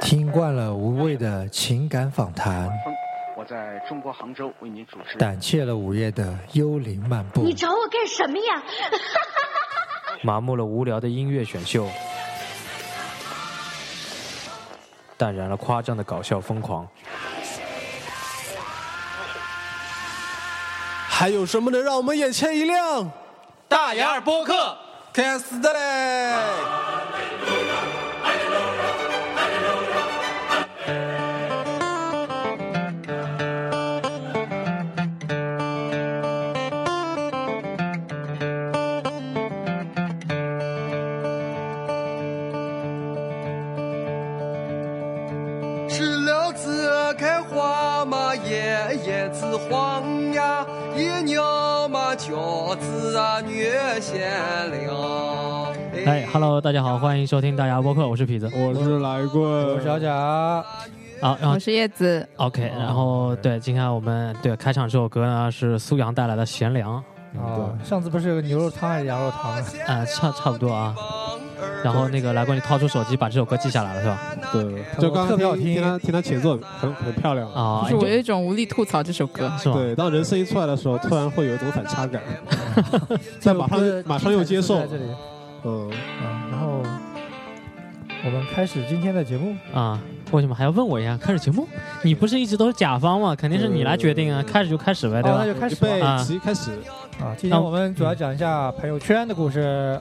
听惯了无谓的情感访谈，我在中国杭州为您主持。胆怯了午夜的幽灵漫步，你找我干什么呀？麻木了无聊的音乐选秀，淡然了夸张的搞笑疯狂。还有什么能让我们眼前一亮？大眼儿播客开始的嘞！哎，Hello，大家好，欢迎收听大牙播客，我是痞子。我是来棍，我是小贾，好，然后我是叶子，OK，然后对，今天我们对开场这首歌呢是苏阳带来的《贤良》，啊，上次不是有个牛肉汤还是羊肉汤？啊，差差不多啊。然后那个来过，你掏出手机把这首歌记下来了是吧？对，就刚刚特别好听听他听他前奏很很漂亮。啊，就是我有一种无力吐槽这首歌。是吧？对，当人声音出来的时候，突然会有一种反差感，但马上马上又接受在。这里，嗯，啊，然后我们开始今天的节目。啊，为什么还要问我一下？开始节目？你不是一直都是甲方吗？肯定是你来决定啊，开始就开始呗，对好，吧那？就开始预备吧。啊起开始。啊，今天我们主要讲一下朋友圈的故事。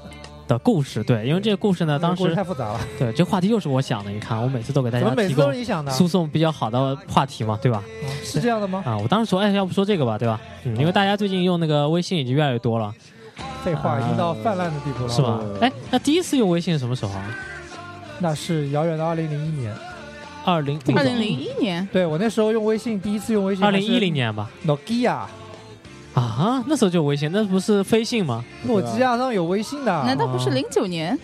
的故事，对，因为这个故事呢，当故事时太复杂了，对这话题又是我想的，你看我每次都给大怎么每次都家提供是你想的？输送比较好的话题嘛，对吧？啊是这样的吗？啊，我当时说，哎，要不说这个吧，对吧？嗯，因为大家最近用那个微信已经越来越多了，废话，已经到泛滥的地步了，是吧嗯？哎，那第一次用微信是什么时候啊？那是遥远的二零零一年。二零二零零一年，对我那时候用微信，第一次用微信，二零一零年吧？，Nokia，啊，那时候就有微信，那不是飞信吗？诺基亚上有微信的。难道不是零九年？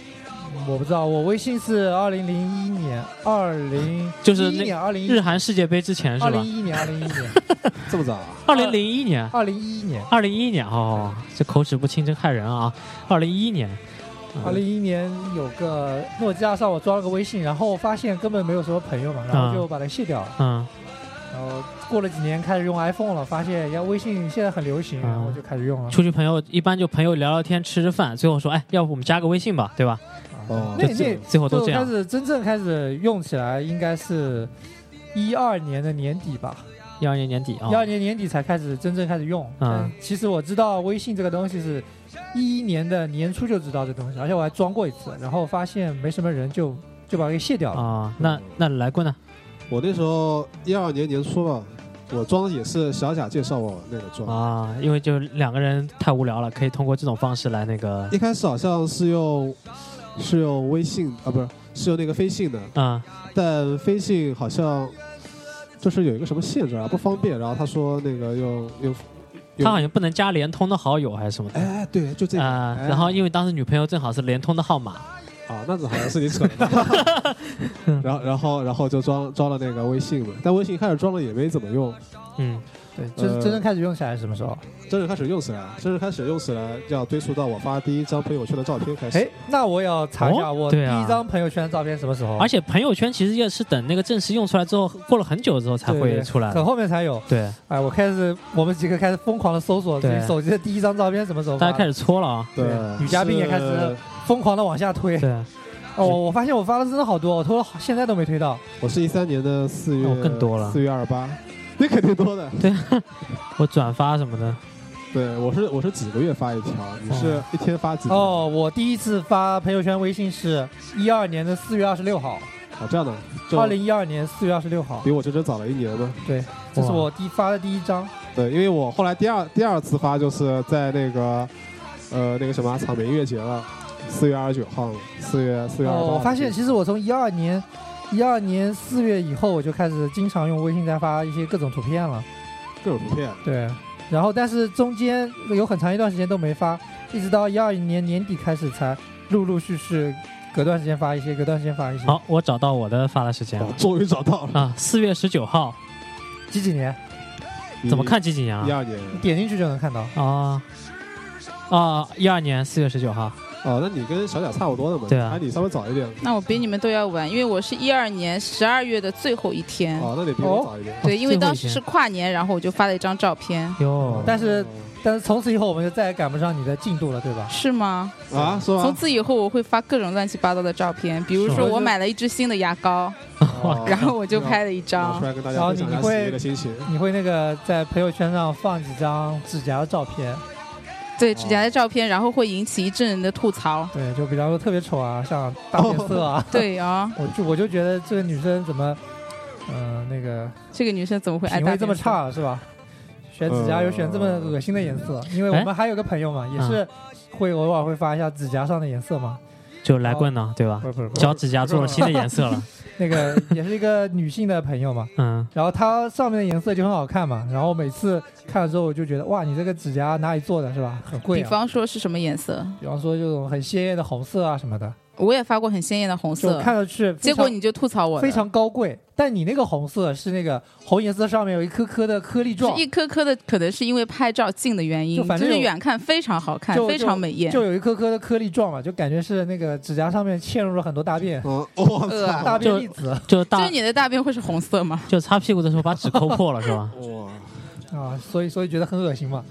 我不知道，我微信是二零零一年，二零就是那年，二零日韩世界杯之前是吧二零？一一年，二零一一年，这么早啊？二零零一年，二零一一年，二零一一年哦，这口齿不清真害人啊！二零一一年，二零一一年有个诺基亚上我装了个微信，然后发现根本没有什么朋友嘛，然后就把它卸掉了。嗯，然后过了几年开始用 iPhone 了，发现要微信现在很流行，嗯然后就开始用了。出去朋友一般就朋友聊聊天吃吃饭，最后说，哎，要不我们加个微信吧，对吧？哦那那最后都这样就开。始真正开始用起来，应该是一二年的年底吧。一二年年底啊一，二年年底才开始真正开始用。嗯其实我知道微信这个东西是一一年的年初就知道这东西，而且我还装过一次，然后发现没什么人就就把它给卸掉了。啊，那那来过呢？我那时候一二年年初吧，我装也是小贾介绍我那个装。啊，因为就两个人太无聊了，可以通过这种方式来那个一开始好像是用是用微信啊，不是是用那个飞信的，啊但飞信好像就是有一个什么限制啊，不方便。然后他说那个用用，他好像不能加联通的好友还是什么的。哎，对，就这个。然后因为当时女朋友正好是联通的号码，啊，那这好像是你扯的。然后然后然后就装装了那个微信嘛，但微信开始装了也没怎么用，嗯，对，真、呃真正开始用起来是什么时候？真正开始用起来，真正开始用起来要追溯到我发第一张朋友圈的照片开始。哎，那我也要查一下哦我第一张朋友圈的照片什么时候？而且朋友圈其实也是等那个正式用出来之后，过了很久之后才会出来的很。后面才有。对，哎，我开始我们几个开始疯狂的搜索自己对手机的第一张照片什么时候，大家开始搓了啊。对，女嘉宾也开始是疯狂的往下推。对，哦，我发现我发的真的好多，我拖了好现在都没推到。我是一三年的四月，哦更多了四月二十八，那肯定多的。对 我转发什么的，对，我是我是几个月发一条，你是一天发几条？哦，我第一次发朋友圈微信是一二年的四月二十六号，哦，这样的，二零一二年四月二十六号比，我整整早了一年嘛。对，这是我第发的第一张。对，因为我后来第二第二次发就是在那个呃那个什么草莓音乐节了，四月二十九号，四月四月二十八。哦，我发现其实我从一二年一二年四月以后，我就开始经常用微信在发一些各种图片了。各种图片，对，然后但是中间有很长一段时间都没发，一直到一二年年底开始才陆陆续续隔段时间发一些，隔段时间发一些。好，我找到我的发的时间了，哦终于找到了。啊，四月十九号，几几年？怎么看几几年啊？一二年，点进去就能看到。啊啊，一二年四月十九号，哦，那你跟小贾差不多的嘛？对啊还你稍微早一点。那我比你们都要晚，因为我是一二年十二月的最后一天。哦，那你比我早一点。对，因为当时是跨年，然后我就发了一张照片。哟，但是但是从此以后我们就再也赶不上你的进度了，对吧？是吗？啊，是吗？从此以后我会发各种乱七八糟的照片，比如说我买了一支新的牙膏，哦 然后我就拍了一张出。来跟大然后家分享一下你会喜悦的心情。你会那个在朋友圈上放几张指甲的照片，对指甲的照片，然后会引起一阵人的吐槽。对，就比方说特别丑啊，像大变色啊，对啊，我就我就觉得这个女生怎么，嗯、那个这个女生怎么会爱品味这么？差是吧？选指甲有选这么恶心的颜色，因为我们还有个朋友嘛，也是会偶尔会发一下指甲上的颜色嘛。就来棍呢，对吧脚指甲做了新的颜色了，那个也是一个女性的朋友嘛，嗯，然后它上面的颜色就很好看嘛，然后每次看了之后我就觉得哇，你这个指甲哪里做的是吧？很贵比啊。方说是什么颜色？比方说这种很鲜艳的红色啊什么的，我也发过很鲜艳的红色，看上去结果你就吐槽我非常高贵，但你那个红色是那个红颜色上面有一颗颗的颗粒状是，一颗颗的，可能是因为拍照近的原因，就反正有是远看非常好看，非常美艳。就有一颗颗的颗粒状嘛，就感觉是那个指甲上面嵌入了很多大便，嗯，我呃操！大便粒子就就大就你的大便会是红色吗？就擦屁股的时候把纸抠破了是吧？哇，啊，所以所以觉得很恶心嘛。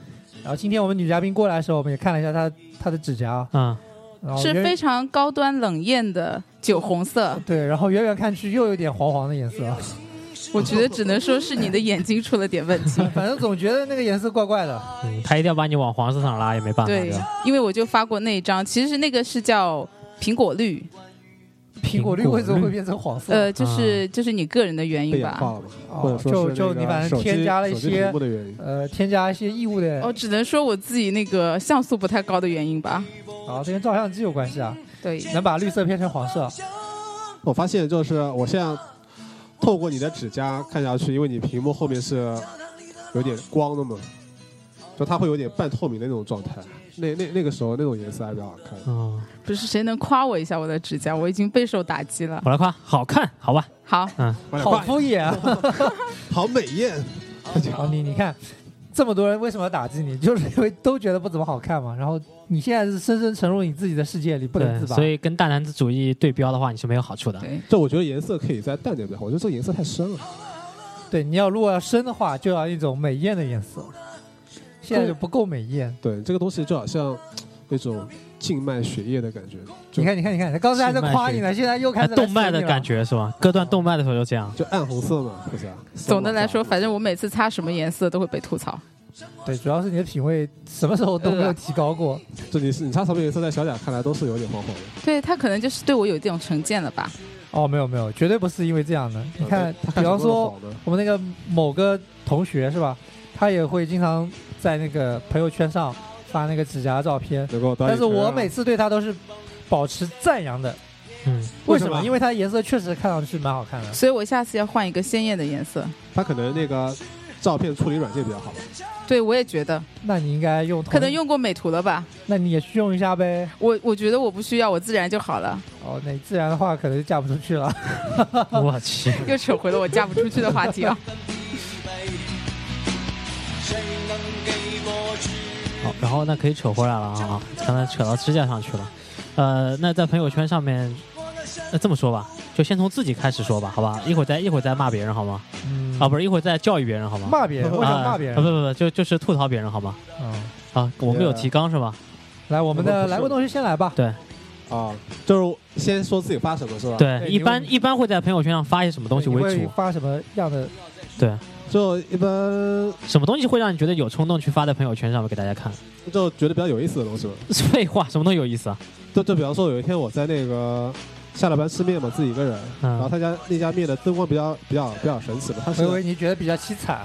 然后今天我们女嘉宾过来的时候，我们也看了一下她她的指甲，嗯，是然后远非常高端冷艳的酒红色。对，然后远远看去又有点黄黄的颜色，我觉得只能说是你的眼睛出了点问题。反正总觉得那个颜色怪怪的。嗯，他一定要把你往黄色上拉，也没办法。对因为我就发过那一张，其实那个是叫苹果绿，苹果绿为什么会变成黄色？呃，就是就是你个人的原因吧。被氧化了嘛？哦或者说就就你反正手机添加了一些。呃，添加一些异物的，哦，只能说我自己那个像素不太高的原因吧。啊，这跟照相机有关系啊，对，能把绿色变成黄色。我发现就是我现在透过你的指甲看下去，因为你屏幕后面是有点光的嘛，就它会有点半透明的那种状态。那那那个时候那种颜色还比较好看。嗯，不是谁能夸我一下我的指甲？我已经备受打击了。我来夸，好看，好吧？好，嗯好敷衍啊！好美艳。好，你你看，这么多人为什么要打击你？就是因为都觉得不怎么好看嘛。然后你现在是深深沉入你自己的世界里，不能自对，拔。所以跟大男子主义对标的话，你是没有好处的。对，就我觉得颜色可以再淡点比较好，我觉得这个颜色太深了。对，你要如果要深的话，就要一种美艳的颜色。现在就不够美艳。对，这个东西就好像那种静脉血液的感觉，你看，你看，你看，他刚才还在夸你呢，现在又开始动脉的感觉是吧？割断动脉的时候就这样。就暗红色嘛，不是啊？总的来说，反正我每次擦什么颜色都会被吐槽。对，主要是你的品味什么时候都没有提高过。这里是你擦什么颜色，在小贾看来都是有点黄黄的。对他可能就是对我有这种成见了吧？哦，没有没有，绝对不是因为这样的。你看，比方说，我们那个某个同学是吧，他也会经常在那个朋友圈上发那个指甲照片，但是我每次对他都是保持赞扬的。嗯，为什么？因为它颜色确实看上去蛮好看的。所以我下次要换一个鲜艳的颜色。它可能那个照片处理软件比较好吧。对，我也觉得，那你应该用，可能，用过美图了吧？那你也去用一下呗。我我觉得我不需要，我自然就好了。哦，那你自然的话可能就嫁不出去了。我去，又扯回了我嫁不出去的话题啊。好，然后那可以扯回来了啊，刚才扯到支架上去了。呃，那在朋友圈上面，那这么说吧，就先从自己开始说吧，好吧？一会儿再一会儿再骂别人好吗？嗯啊，不是，一会儿再教育别人好吗？骂别人，为什骂别人啊？不？不不，就就是吐槽别人好吗？嗯，啊，我们有提纲是吧？来，我们的来过东西先来吧。对啊，就是先说自己发什么是吧？，对，一般一般会在朋友圈上发一些什么东西为主？发什么样的？对，就一般什么东西会让你觉得有冲动去发在朋友圈上面给大家看？就觉得比较有意思的东西吧。废话，什么东西有意思啊？就就比方说有一天我在那个下了班吃面嘛，自己一个人，然后嗯，他家那家面的灯光比较比较比较神奇嘛，他是我以为你觉得比较凄惨。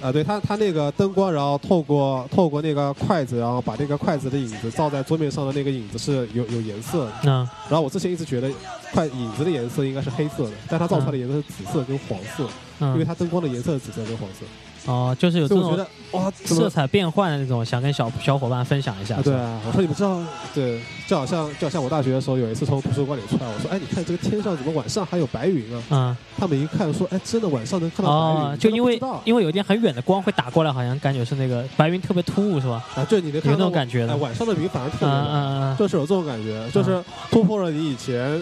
啊，对他他那个灯光，然后透过透过那个筷子，然后把那个筷子的影子照在桌面上的那个影子是有有颜色的。嗯然后我之前一直觉得筷影子的颜色应该是黑色的，但它照出来的颜色是紫色跟黄色，因为嗯，它灯光的颜色是紫色跟黄色。哦，就是有这种我觉得哇，色彩变换的那种，想跟小小伙伴分享一下。啊，对啊，我说你们知道，对，就好像就好像我大学的时候有一次从图书馆里出来，我说，哎，你看这个天上怎么晚上还有白云啊？嗯，他们一看说，哎，真的晚上能看到白云，哦，就因为因为有一点很远的光会打过来，好像感觉是那个白云特别突兀，是吧？啊，就你能看有那种感觉的哎，晚上的云反而特别嗯蓝。嗯嗯就是有这种感觉，就是突破了你以前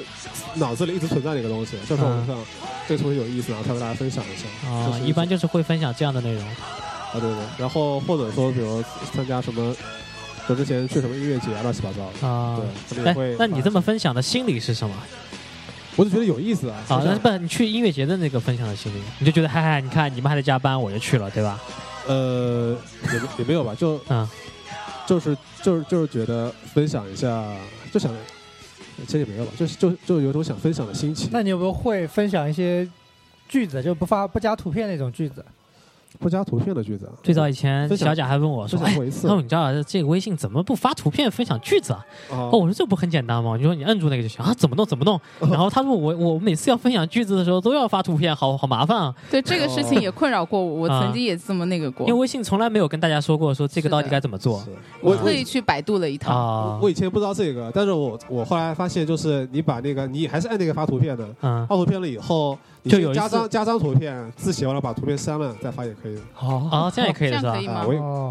脑子里一直存在的一个东西，就是我们想这个东西有意思，然后才跟大家分享一下。啊，一般就是会分享这样的内容。啊，对对，然后或者说比如参加什么，就之前去什么音乐节啊，乱七八糟的，啊。对，那你这么，分享的心理是什么？我就觉得有意思啊。啊，就像那不，你去音乐节的那个分享的心理，你就觉得嗨嗨，你看你们还在加班，我就去了，对吧？呃，也没也没有吧，就嗯就是就是就是觉得分享一下，就想，其实也没有吧，就是就就有种想分享的心情。那你有没有会分享一些句子，就不发不加图片那种句子？不加图片的句子啊，最早以前小贾还问我说：“哎，那你知道这个微信怎么不发图片分享句子啊？”哦哦，我说这不很简单吗？你说你摁住那个就行啊？怎么弄？怎么弄？然后他说我我每次要分享句子的时候都要发图片，好好麻烦啊！对这个事情也困扰过我，我啊曾经也这么那个过因为，微信从来没有跟大家说过说这个到底该怎么做我特意去百度了一趟。啊。我以前不知道这个，但是我我后来发现，就是你把那个你还是按那个发图片的，嗯，发图片了以后，你就有一次加张加张图片，字写完了把图片删了再发也可以的。哦啊，这样也可以的是吧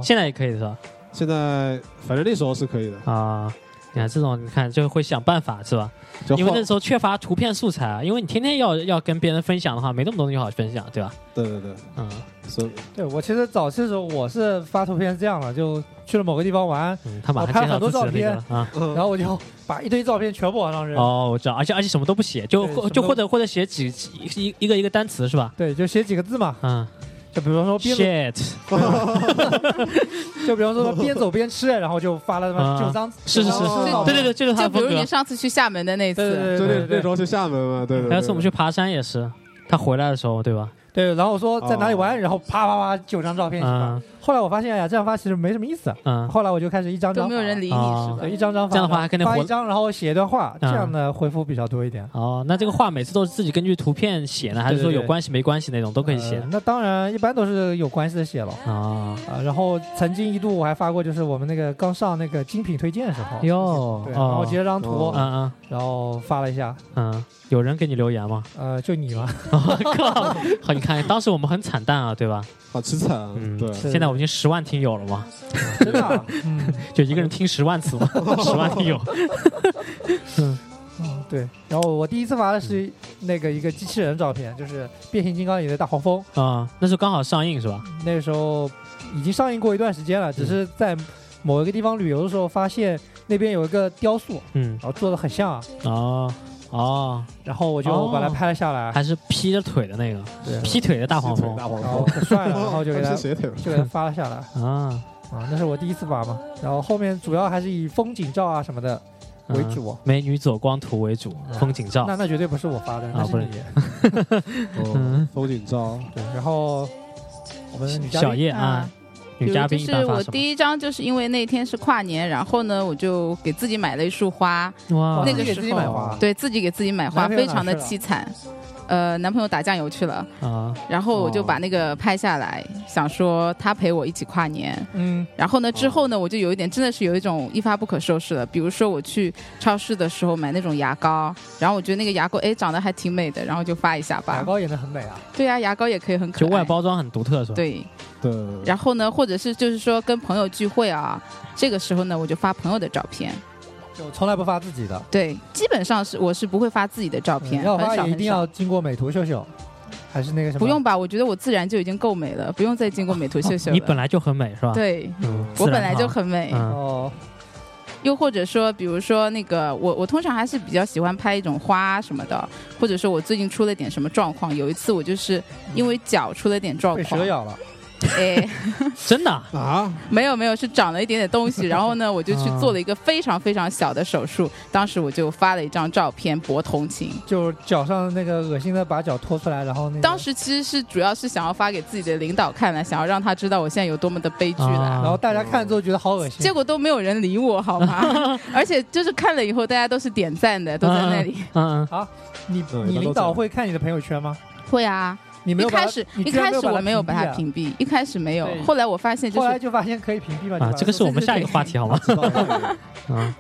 现在也可以的是吧？现在反正那时候是可以的，啊，你看这种，你看就会想办法是吧？因为那时候缺乏图片素材啊，因为你天天要要跟别人分享的话，没那么多东西好分享，对吧？对对对，嗯所以对我其实早期的时候我是发图片是这样的，就去了某个地方玩，嗯，他马上我拍很多照片啊。嗯然后我就把一堆照片全部往上扔。哦，我知道，而且而且什么都不写，就就或者或者写几几一一个一个单词是吧？对，就写几个字嘛，嗯就比方说边，，shit，就比方说边走边吃，然后就发了他妈啊九张，是是是对对对，这就是他就比如你。上次去厦门的那次，就那对对对那时候去厦门嘛，对对。还有次我们去爬山也是，他回来的时候，对吧？对，然后我说在哪里玩，哦然后啪啪啪九张照片一起发嗯。后来我发现哎呀，这样发其实没什么意思。嗯，后来我就开始一张张发都没有人理你啊是吧对，？一张张发，这样的话还跟那活发一张，然后写一段话，这嗯样的回复比较多一点。哦，那这个话每次都是自己根据图片写呢，还是说有关系没关系那种都可以写呃？那当然，一般都是有关系的写了啊？啊。然后曾经一度我还发过，就是我们那个刚上那个精品推荐的时候，哟，对，然后哦，截了张图哦，嗯嗯然后发了一下，嗯，有人给你留言吗？呃，就你吗，我 靠！好，你看当时我们很惨淡啊，对吧？好凄惨啊，嗯对，现在我已经十万听友了嘛，真的啊，嗯，就一个人听十万次嘛，十万听友。嗯。对。然后我第一次发的是那个一个机器人照片，就是变形金刚里的大黄蜂，啊，那时候刚好上映是吧？那时候已经上映过一段时间了，只是在某一个地方旅游的时候发现那边有一个雕塑，嗯，然后做的很像啊，哦哦，然后我就把它拍了下来，还是劈着腿的那个，对。劈腿的大黄蜂。大黄然后蜂，可帅了，然后就给他？就给他发了下来。啊。啊，那是我第一次发嘛，然后后面主要还是以风景照啊什么的为主。嗯美女走光图为主，风景照。那那绝对不是我发的，那啊不是是你。哦嗯，风景照，对，然后我们小叶啊，女嘉宾就是我？第一张，就是因为那天是跨年，然后呢，我就给自己买了一束花，哇那个时自己给自己买花候，对自己给自己买花，非常的凄惨。呃，男朋友打酱油去了，啊然后我就哦把那个拍下来，想说他陪我一起跨年。嗯，然后呢，之后呢，我就有一点真的是有一种一发不可收拾了。比如说我去超市的时候买那种牙膏，然后我觉得那个牙膏哎长得还挺美的，然后就发一下吧牙。膏也能很美啊。对呀、牙膏也可以很可就爱。外包装很独特是吧？对，对，然后呢，或者是就是说跟朋友聚会啊，这个时候呢，我就发朋友的照片。就从来不发自己的，对，基本上是我是不会发自己的照片，嗯要发也一定要。经过美图秀秀，还是那个什么？不用吧，我觉得我自然就已经够美了，不用再经过美图秀秀了。你本来就很美是吧？，对嗯，自然我本来就好很美，嗯哦，又或者说，比如说那个我我通常还是比较喜欢拍一种花什么的，或者说我最近出了点什么状况。有一次我就是因为脚出了点状况被蛇，咬了。哎，真的啊啊，没有没有，是长了一点点东西，然后呢，我就去做了一个非常非常小的手术。当时我就发了一张照片博同情。就脚上那个恶心的把脚拖出来，然后那个当时其实是主要是想要发给自己的领导看的，想要让他知道我现在有多么的悲剧了。啊然后大家看了之后觉得好恶心，结果都没有人理我，好吗？而且就是看了以后，大家都是点赞的，都在那里。嗯嗯 你嗯你领导会看你的朋友圈吗？会啊，你没有一开始一开始居然没有把我没有把它啊屏蔽，一开始没有，后来我发现就是后来就发现可以屏蔽嘛。啊这个是我们下一个话题好吗？知道了嗯，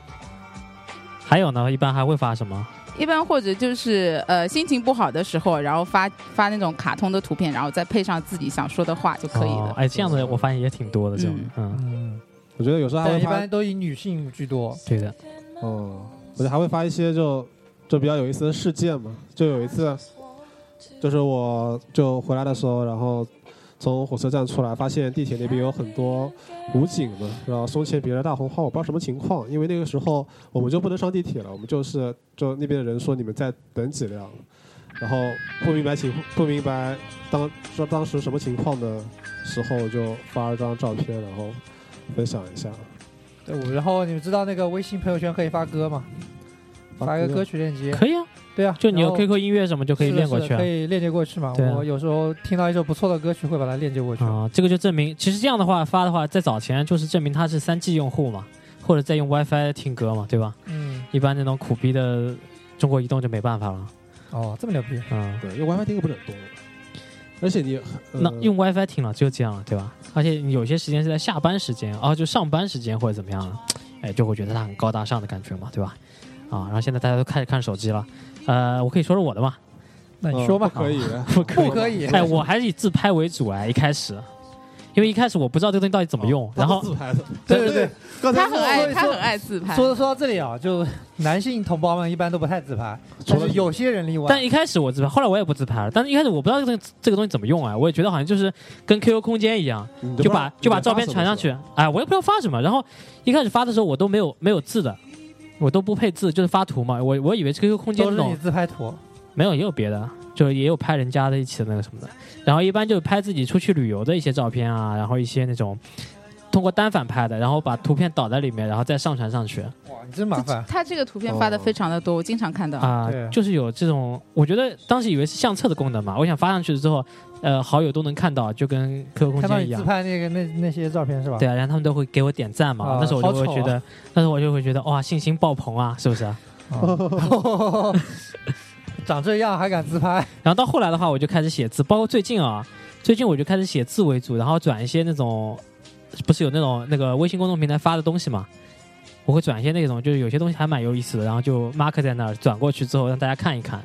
还有呢，一般还会发什么？一般或者就是呃心情不好的时候，然后发发那种卡通的图片，然后再配上自己想说的话就可以了。哦哎，这样的我发现也挺多的，这种，嗯，嗯，我觉得有时候还一会发般都以女性居多。对的，哦，我觉得还会发一些就就比较有意思的事件嘛。就有一次，就是我就回来的时候，然后从火车站出来，发现地铁那边有很多武警嘛，然后胸前别着大红花，我不知道什么情况，因为那个时候我们就不能上地铁了，我们就是就那边的人说你们在等几辆，然后不明白情不明白当说当时什么情况的时候，就发了张照片，然后分享一下。对，我然后你们知道那个微信朋友圈可以发歌吗？发一个歌曲链接。可以啊，对啊，就你有 QQ 音乐什么就可以练过去啊是的可。以链接过去嘛。啊我有时候听到一首不错的歌曲，会把它链接过去。啊、这个就证明，其实这样的话发的话，在早前就是证明他是三 G 用户嘛，或者在用 WiFi 听歌嘛，对吧？嗯，一般那种苦逼的中国移动就没办法了。哦，这么牛逼。嗯，对，用 WiFi 听歌不是很多的，而且你、呃、那用 WiFi 听了就这样了，对吧？而且你有些时间是在下班时间，啊，就上班时间或者怎么样了，哎，就会觉得它很高大上的感觉嘛，对吧？啊，然后现在大家都开始看手机了，呃，我可以说说我的吗，那你说吧可以，不可以不可以。哎，我还是以自拍为主哎，一开始，因为一开始我不知道这个东西到底怎么用，然后自拍的，对对对，刚才他很爱他很爱自拍，说说到这里啊，就男性同胞们一般都不太自拍，除了但是有些人例外。但一开始我自拍，后来我也不自拍了。但是一开始我不知道这个东西这个东西怎么用啊，我也觉得好像就是跟 QQ 空间一样，就把就把照片传上去。哎，我也不知道发什么。然后一开始发的时候我都没有没有字的，我都不配字，就是发图嘛。我我以为 QQ 空间都是你那种自拍图，没有也有别的，就也有拍人家的一起的那个什么的。然后一般就是拍自己出去旅游的一些照片啊，然后一些那种通过单反拍的，然后把图片导在里面，然后再上传上去。哇，你真麻烦。他这个图片发的非常的多，我经常看到。啊、对就是有这种，我觉得当时以为是相册的功能嘛，我想发上去之后，呃，好友都能看到，就跟 QQ 空间一样自。拍那个那那些照片是吧？对啊，然后他们都会给我点赞嘛，啊那时候我就会好丑啊觉得，那时候我就会觉得哇，信心爆棚啊，是不是？哦 长这样还敢自拍？然后到后来的话，我就开始写字，包括最近啊，最近我就开始写字为主，然后转一些那种，不是有那种那个微信公众平台发的东西嘛，我会转一些那种，就是有些东西还蛮有意思的，然后就 mark 在那儿，转过去之后让大家看一看，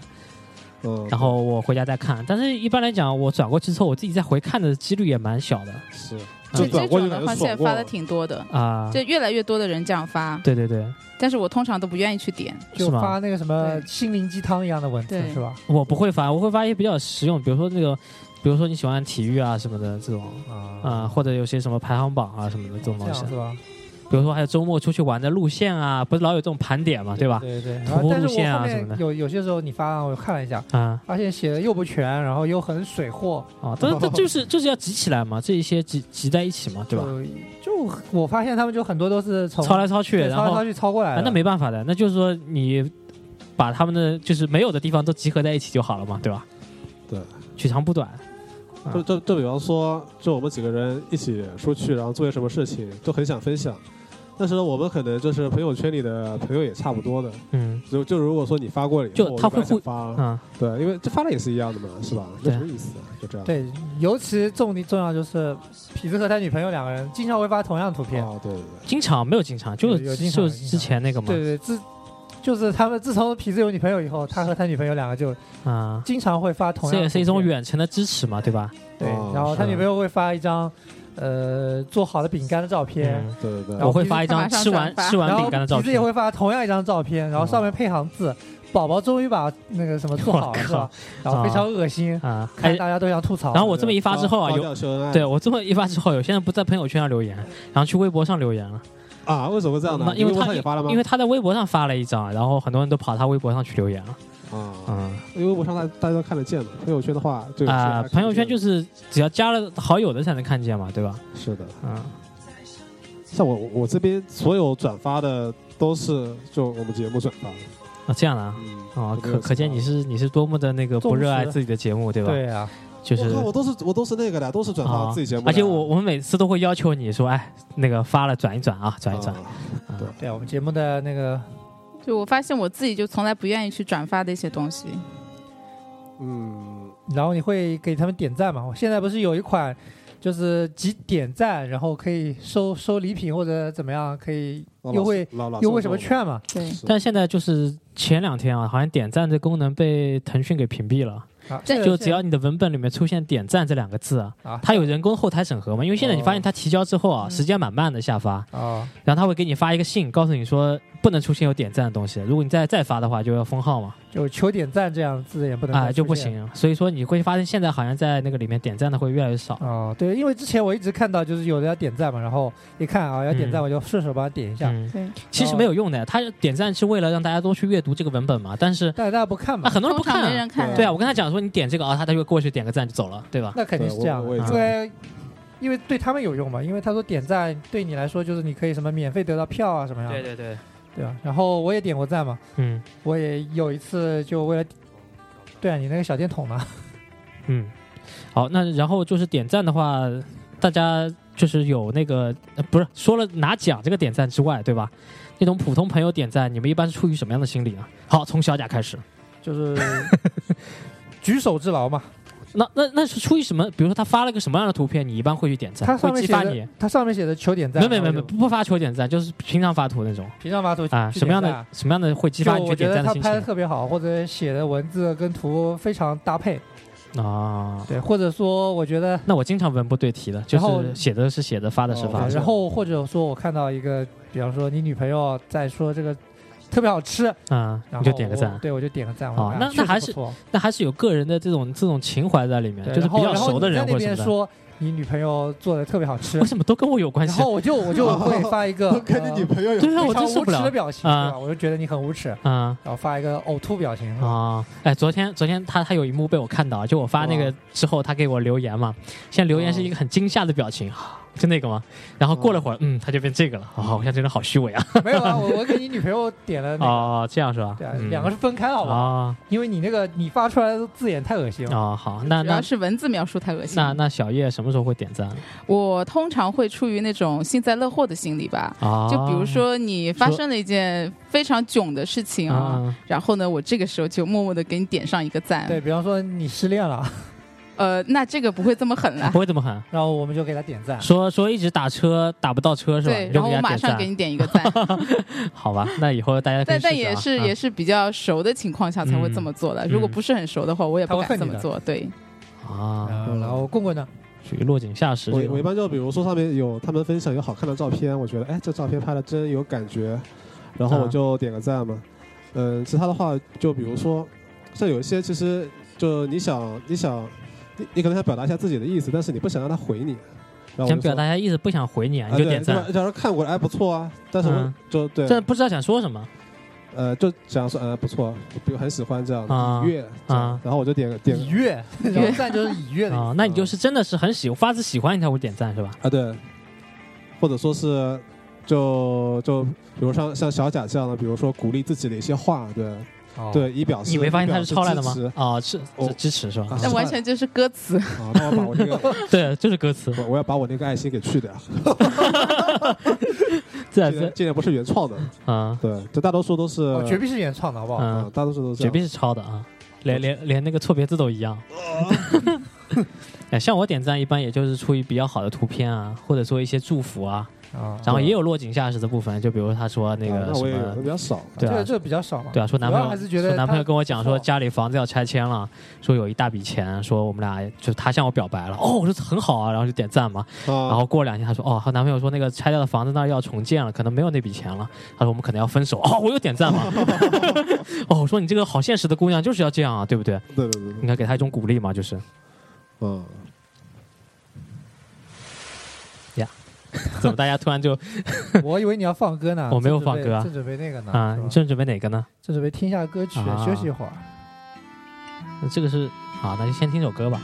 嗯，然后我回家再看。但是一般来讲，我转过去之后，我自己再回看的几率也蛮小的是就转过去这种的话，现在发的挺多的，啊。就越来越多的人这样发，对对对，但是我通常都不愿意去点。就发那个什么心灵鸡汤一样的文字是吧？我不会发，我会发一些比较实用，比如说那个，比如说你喜欢体育啊什么的这种。啊啊、或者有些什么排行榜啊什么的这种东西，是吧？比如说还有周末出去玩的路线啊，不是老有这种盘点嘛，对吧？对对。徒步然后路线啊什么的有有些时候你发，我看了一下，啊发现写的又不全，然后又很水货，啊，但是这就是就是要集起来嘛，这一些集集在一起嘛，对吧？就？就我发现他们就很多都是从抄来抄去，然后抄来抄去抄过来那没办法的，那就是说你把他们的就是没有的地方都集合在一起就好了嘛，对吧？对，取长补短。就就就比方说，就我们几个人一起出去，然后做些什么事情，都很想分享。但是呢，我们可能就是朋友圈里的朋友也差不多的。嗯就就如果说你发过就他会互发，嗯，对，因为这发了也是一样的嘛，是吧？什么意思，就这样。对，尤其重点重要就是痞子和他女朋友两个人经常会发同样的图片，哦，对对对，经常没有经常，就有有经常就是之前那个嘛对对，自就是他们自从痞子有女朋友以后，他和他女朋友两个就啊，经常会发同样的这也是一种远程的支持嘛，对吧？对哦，然后他女朋友会发一张呃做好的饼干的照片。嗯，对对对然后我会发一张吃完吃完然后饼干的照片。痞子也会发同样一张照片，然后上面配行字：“宝宝终于把那个什么做好了，是吧？”然后非常恶心，啊，大家都想吐槽。然后我这么一发之后啊，高有对我这么一发之后，有些人不在朋友圈上留言，然后去微博上留言了。啊，为什么会这样呢那？因为他也发了吗？因为他在微博上发了一张，然后很多人都跑他微博上去留言了。啊，嗯因为微博上大大家都看得见嘛，朋友圈的话就啊，朋友圈就是是只要加了好友的才能看见嘛，对吧？是的。嗯像我我这边所有转发的都是就我们节目转发的，啊，这样的啊。嗯啊，可可见你是你是多么的那个不热爱自己的节目，对吧？对啊，就是我看我都是我都是那个的，都是转发啊自己节目的，而且我我们每次都会要求你说，哎，那个发了转一转啊，转一转。啊啊对对啊，我们节目的那个就我发现我自己就从来不愿意去转发的一些东西，嗯，然后你会给他们点赞吗？我？现在不是有一款，就是集点赞，然后可以收收礼品或者怎么样，可以老优惠优惠什么券嘛？对，但现在就是前两天啊，好像点赞这功能被腾讯给屏蔽了，啊，就只要你的文本里面出现“点赞”这两个字啊，啊，它有人工后台审核嘛？因为现在你发现它提交之后啊，嗯。时间蛮慢的下发，啊，然后他会给你发一个信，告诉你说不能出现有点赞的东西，如果你再再发的话就要封号嘛，就求点赞这样字也不能啊。就不行。所以说你会发现现在好像在那个里面点赞的会越来越少。哦，对，因为之前我一直看到就是有的要点赞嘛，然后一看啊要点赞，嗯我就顺手帮他点一下，嗯，对，其实没有用的，他点赞是为了让大家多去阅读这个文本嘛，但是大家不看啊嘛，很多人不看啊。没人看。对啊，我跟他讲说你点这个啊，他他就会过去点个赞就走了，对吧？那肯定是这样，对我我也因为因为对他们有用嘛，因为他说点赞对你来说就是你可以什么免费得到票啊什么样的，对对，对吧？然后我也点过赞嘛，嗯我也有一次就为了，对啊，你那个小电筒呢？嗯，好，那然后就是点赞的话，大家就是有那个呃不是说了拿奖这个点赞之外，对吧？那种普通朋友点赞，你们一般是出于什么样的心理呢？好，从小贾开始。就是举手之劳嘛。那那那是出于什么？比如说他发了个什么样的图片，你一般会去点赞，他上会面写的激发你？，他上面写的求点赞，没没没没，不发求点赞，就是平常发图那种平常发图啊。什么样的什么样的会激发你去点我觉得他拍的特别好，或者写的文字跟图非常搭配，啊？对，或者说我觉得，那我经常文不对题的，就是写的是写的，发的是哦发的。然后或者说我看到一个，比方说你女朋友在说这个特别好吃，啊，然后你就点个赞。对我就点个赞。哦那那还是那还是有个人的这种这种情怀在里面，就是比较熟的人或者说你女朋友做的特别好吃。为，什么都跟我有关系？然后我就我就会发一个 都跟你女朋友有对啊，呃我非常无耻的真受不了表情，啊。对吧？我就觉得你很无耻，啊。然后发一个呕吐表情。啊！哎，昨天昨天他他有一幕被我看到，就我发那个之后，他给我留言嘛，现在留言是一个很惊吓的表情，就那个吗。然后过了会儿，嗯，他就变这个了，啊，好像真的好虚伪啊。没有啊，我我给你女朋友点了那个，哦，这样是吧？对啊，嗯两个是分开好不好？啊因为你那个你发出来的字眼太恶心了。哦，好，那那主要是文字描述太恶心。那那小叶什么时候会点赞我通常会出于那种幸灾乐祸的心理吧。啊？就比如说你发生了一件非常囧的事情啊，啊，然后呢，我这个时候就默默的给你点上一个赞。对，比方说你失恋了，呃，那这个不会这么狠了不。会这么狠。然后我们就给他点赞。说说一直打车打不到车是吧？对然后我马上给你点一个赞，好吧，那以后大家可以但但也是啊也是比较熟的情况下才会这么做的。嗯如果不是很熟的话，我也不敢这么做。对，啊，嗯然后棍棍呢？属于落井下石我。我一般就比如说上面有他们分享有好看的照片，我觉得哎这照片拍的真有感觉，然后我就点个赞嘛。嗯，其他的话就比如说像有一些其实就你想你想你你可能想表达一下自己的意思，但是你不想让他回你，然后想表达一下意思，不想回你啊，啊你就点赞。假如看过来哎不错啊，但是就对这不知道想说什么呃就想说呃不错，比如很喜欢这样啊的愉悦啊然后我就点个点个以悦，然后赞就是以悦的啊，那你就是真的是很喜发自喜欢你才会点赞是吧？啊，对，或者说是就就比如像像小贾这样的，比如说鼓励自己的一些话，对、哦对，以表示你没发现他是抄来的吗？啊，是支持是吧啊？那完全就是歌词。啊，那我把我那个 对，就是歌词。我我要把我那个爱心给去掉，这这这这也不是原创的，啊对，这大多数都是哦，绝壁是原创的，好不好？啊嗯，，大多数都是绝壁是抄的啊，连连连那个错别字都一样。哎，像我点赞一般也就是出于比较好的图片啊，或者说一些祝福啊，啊，然后也有落井下石的部分，就比如他说那啊个什么比较少，对啊这个比较少嘛。对啊，说男朋友主要还是觉得说男朋友跟我讲说家里房子要拆迁了，说有一大笔钱，说我们俩就他向我表白了，哦，我说很好啊，然后就点赞嘛。啊，然后过两天他说哦，她男朋友说那个拆掉的房子那儿要重建了，可能没有那笔钱了。他说我们可能要分手，哦，我又点赞嘛。哦，我说你这个好现实的姑娘就是要这样啊，对不对？对对对对，应该给她一种鼓励嘛，就是嗯，怎么大家突然就 我以为你要放歌呢，我没有放歌啊正准备那个呢。啊？你正准备哪个呢？正准备听一下歌曲，啊休息一会儿。那这个是啊，那就先听首歌吧。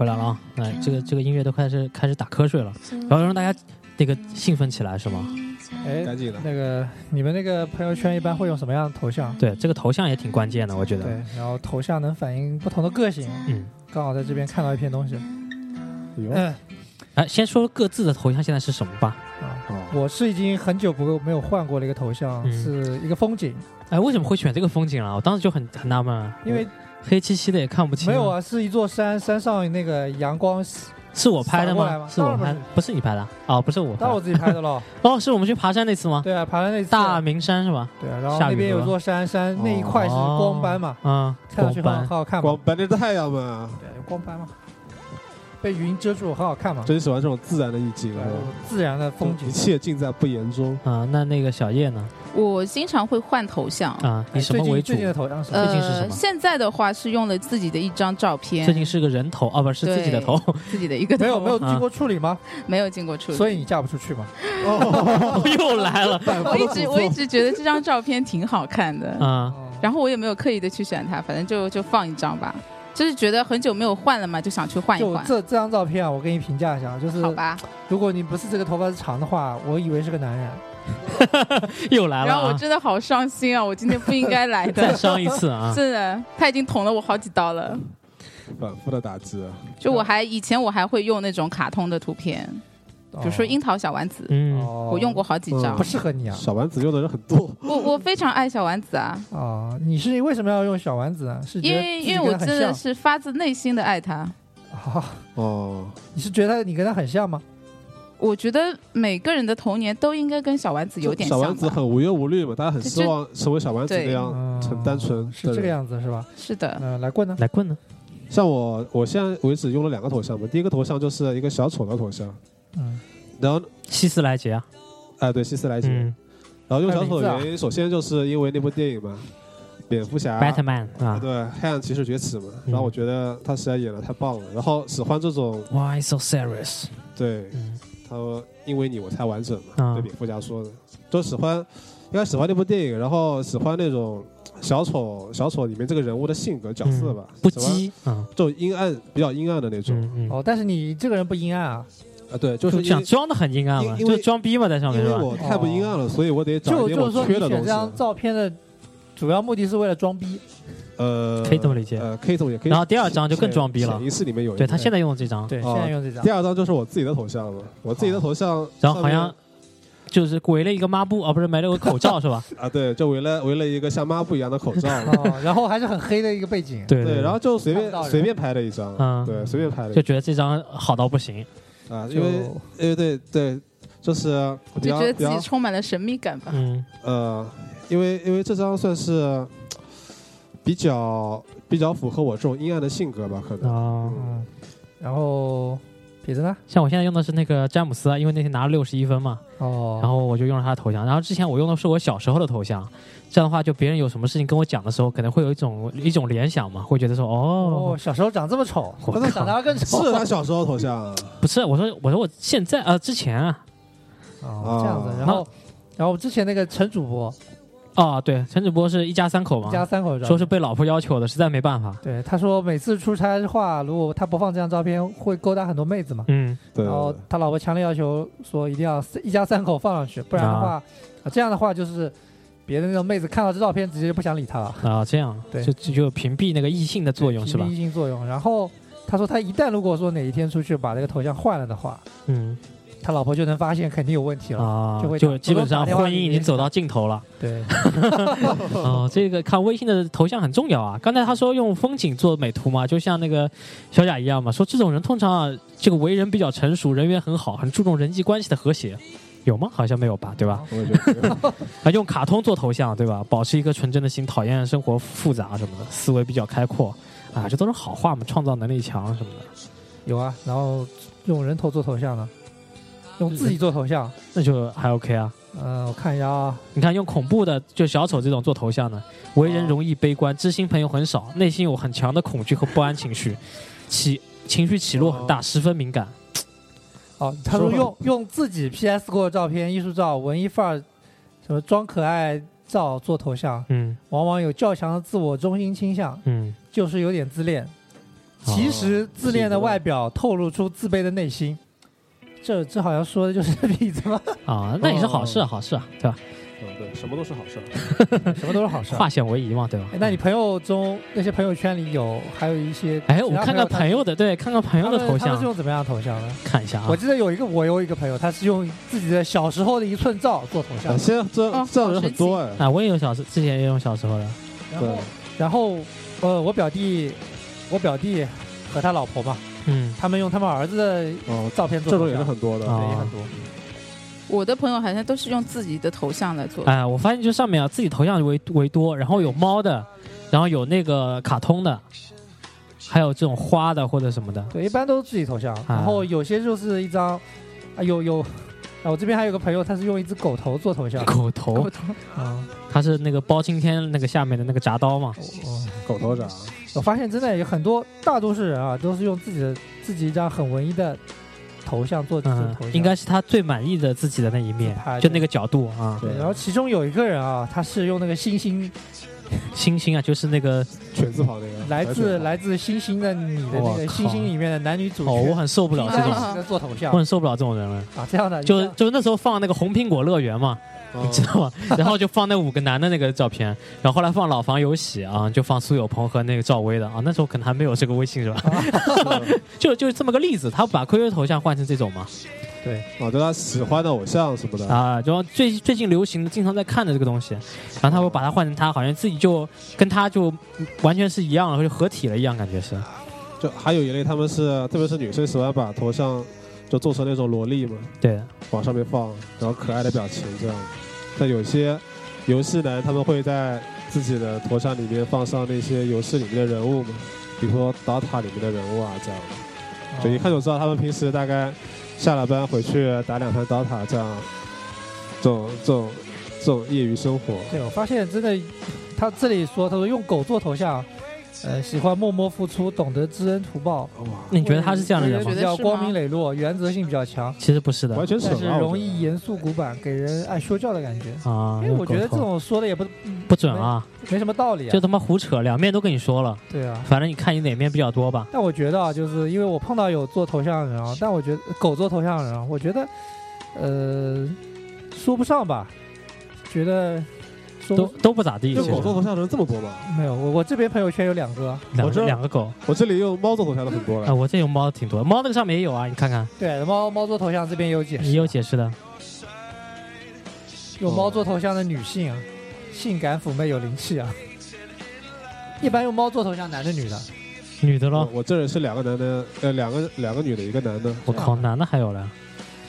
回来了啊！哎，这个这个音乐都开始开始打瞌睡了，然后让大家那个兴奋起来是吗？哎，赶紧的。那个你们那个朋友圈一般会用什么样的头像？对，这个头像也挺关键的，我觉得。对，然后头像能反映不同的个性。嗯，刚好在这边看到一篇东西。有嗯哎，先说各自的头像现在是什么吧。啊，哦，我是已经很久不没有换过的一个头像，嗯是一个风景，哎，为什么会选这个风景啊？我当时就很很纳闷啊，因为黑漆漆的也看不清。没有，啊，是一座山，山上那个阳光，是我拍的吗吗？是我拍不是你拍的哦，不是我拍的。当然我自己拍的喽。哦，是我们去爬山那次吗？对啊，爬山那次大明山是吧？对啊，然后那边有座山，山那一块是哦光斑嘛，嗯，看上去很好看光，斑那是太阳嘛，对啊，有光斑嘛，被云遮住，很好看嘛，真喜欢这种自然的意境自然的风景一。切尽在不言中。啊。那那个小叶呢？我经常会换头像。啊，以什么为主最近的头像是最近是什呃，么现在的话是用了自己的一张照片，最近是个人头啊，不是自己的头。自己的一个头，没有没有经过处理吗？没有经过处理，所以你嫁不出去嘛？又来了我一直我一直觉得这张照片挺好看的，啊！然后我也没有刻意的去选它，反正就就放一张吧，就是觉得很久没有换了嘛，就想去换一换，就这这张照片啊，我给你评价一下，就是好吧。如果你不是这个头发是长的话，我以为是个男人。又来了然后我啊！真的好伤心啊，我今天不应该来的 再，伤一次啊！真的，他已经捅了我好几刀了。反复的打字，就我还以前我还会用那种卡通的图片，比如说樱桃小丸子，嗯，哦，我用过好几张不。适合你啊。小丸子用的人很多，我我非常爱小丸子啊，啊，你是为什么要用小丸子啊？是因为因为我真的是发自内心的爱他。啊？哦，你是觉得你跟他很像吗？我觉得每个人的童年都应该跟小丸子有点小像小。丸子很无忧无虑嘛，大家很希望成为小丸子对那样嗯很单纯是这个。样子是吧？是的，嗯，来棍呢？来棍呢？像我，我现在为止用了两个头像嘛，第一个头像就是一个小丑的头像，嗯，然后希斯莱杰啊，哎对希斯莱杰，嗯。然后用小丑的原因，首先就是因为那部电影嘛，蝙蝠侠。，Batman 啊对，黑暗骑士崛起嘛，嗯然后我觉得他实在演的太棒了，然后喜欢这种，Why so serious？对嗯。他说因为你我才完整嘛，啊。对蝙蝠侠说的，就喜欢，应该喜欢那部电影，然后喜欢那种小丑小丑里面这个人物的性格角色吧，不羁啊，这种阴暗比较阴暗的那种。嗯嗯，哦，但是你这个人不阴暗啊，啊，对，就是就想装的很阴暗嘛，就装逼嘛，在上面是吧？因为我太不阴暗了，所以我得找就一点我就是说你缺的东选这张。照片的主要目的是为了装逼。呃，可以这么理解呃，可以这么理解。可以然后第二张就更装逼了潜，意识里面有对他现在用的这张，对，哦现在用这张第。二张就是我自己的头像了，我自己的头像，然后好像就是围了一个抹布，啊，不是买了个口罩是吧？啊，对，就围了围了一个像抹布一样的口罩，哦，然后还是很黑的一个背景。对对，然后就随便随便拍了一张，嗯对，随便拍的就觉得这张好到不行，啊，因为因为对对，就是比就觉得自己充满了神秘感吧。嗯呃，因为因为这张算是比较比较符合我这种阴暗的性格吧，可能。啊，嗯，然后痞子呢？像我现在用的是那个詹姆斯啊，因为那天拿了六十一分嘛，哦，然后我就用了他的头像。然后之前我用的是我小时候的头像，这样的话，就别人有什么事情跟我讲的时候，可能会有一种一种联想嘛，会觉得说哦，哦，小时候长这么丑，我那长大更丑。是他小时候头像啊，不是，我说我说我现在呃之前啊，哦，这样子。然后，然后之前那个陈主播哦对，陈主播是一家三口嘛一，家三口照片说是被老婆要求的，实在没办法。对他说每次出差的话，如果他不放这张照片，会勾搭很多妹子嘛。嗯，对然后他老婆强烈要求说一定要一家三口放上去，不然的话，啊这样的话就是别的那种妹子看到这照片直接就不想理他了，啊这样，对就就就屏蔽那个异性的作用是吧屏蔽？性作用。然后他说他一旦如果说哪一天出去把这个头像换了的话，嗯他老婆就能发现肯定有问题了。啊就会，就基本上婚姻已经走到尽头了。对，哦，这个看微信的头像很重要啊。刚才他说用风景做美图嘛，就像那个小贾一样嘛，说这种人通常啊，这个为人比较成熟，人缘很好，很注重人际关系的和谐。有吗？好像没有吧，对吧？我也觉得 啊，用卡通做头像，对吧？保持一颗纯真的心，讨厌生活复杂什么的，思维比较开阔，啊，这都是好话嘛，创造能力强什么的，有啊。然后用人头做头像呢，用自己做头像。那就还 OK 啊。嗯、我看一下啊，你看，用恐怖的，就小丑这种做头像呢，为人容易悲观，知心朋友很少，内心有很强的恐惧和不安情绪，起情绪起落很大，十分敏感。哦，他说说用用自己 PS 过的照片、艺术照、文艺范儿，什么装可爱照做头像，嗯往往有较强的自我中心倾向，嗯，就是有点自恋。其实自恋的外表透露出自卑的内心。这这好像说的就是 例子吗？啊，那也是好事啊，好事啊，对吧？嗯，对，什么都是好事儿。什么都是好事儿。化险为夷嘛，对吧？哎那你朋友中那些朋友圈里有还有一些哎，我看看朋友的，对，看看朋友的头他们他们是，用怎么样的头像呢？看一下啊我。记得有一个我有一个朋友，他是用自己的小时候的一寸照做头像啊，，现在这哦这样的人很多哎。啊，我也有小时，之前也有小时候的，然后对然后呃，我表弟我表弟和他老婆嘛，嗯，他们用他们儿子的哦，照片做这种头像，也是很多的。也很多。我的朋友好像都是用自己的头像来做的。哎，我发现就上面啊，自己头像为为多，然后有猫的，然后有那个卡通的，还有这种花的或者什么的。对，一般都是自己头像，然后有些就是一张啊有有。啊，我这边还有个朋友，他是用一只狗头做头像。狗头狗，头啊，他是那个包青天那个下面的那个铡刀嘛。哦狗头铡，我发现真的有很多大多数人啊，都是用自己的自己一张很文艺的头像做自己的头像。，应该是他最满意的自己的那一面就那个角度啊，对。然后其中有一个人啊，他是用那个星星，星星啊，就是那个犬字旁那个，来自来自星星的你的那个星星里面的男女主角，哦，我很受不了这种，做头像我很受不了这种人了。啊，这样的就就那时候放那个红苹果乐园嘛，哦你知道吗？然后就放那五个男的那个照片，然后后来放老房有喜啊，就放苏有朋和那个赵薇的啊，那时候可能还没有这个微信是吧？就就是这么个例子，他把 QQ 头像换成这种嘛对，啊，对他喜欢的偶像什么的，啊，就最最近流行的，经常在看的这个东西，然后他会把它换成他，好像自己就跟他就完全是一样了，就合体了一样，感觉是。就还有一类他们是，特别是女生喜欢把头像就做成那种萝莉嘛，对。往上面放，然后可爱的表情这样。但有些游戏呢他们会在自己的头像里面放上那些游戏里面的人物嘛，比如说 DOTA 里面的人物啊这样。就一看就知道他们平时大概下了班回去打两盘 DOTA 这样，这种这种这种业余生活。对，我发现真的，他这里说，他说用狗做头像，呃，喜欢默默付出，懂得知恩图报，那，你觉得他是这样的人吗为比？较光明磊落，原则性比较强，其实不是的。完全扯但是，容易严肃古板，给人爱说教的感觉。啊，因为我觉得这种说的也不不准啊，没什么道理啊。就。他妈胡扯，两面都跟你说了，对啊，反正你看你哪面比较多吧。但我觉得啊，就是因为我碰到有做头像的人啊，但我觉得狗做头像的人啊，我觉得，呃，说不上吧，觉得说都都不咋地，用狗做头像的人这么多吗？没有。我我这边朋友圈有两个，两个我这两个狗我这里用猫做头像的很多了啊，我这有猫挺多，猫那个上面也有啊，你看看，对，猫猫做头像这边也有解释，也有解释的。用猫做头像的女性啊，性感妩媚有灵气啊。一般用猫做头像，男的女的？女的咯，我这里是两个男的，呃，两个两个女的，一个男的。我靠，男的还有了，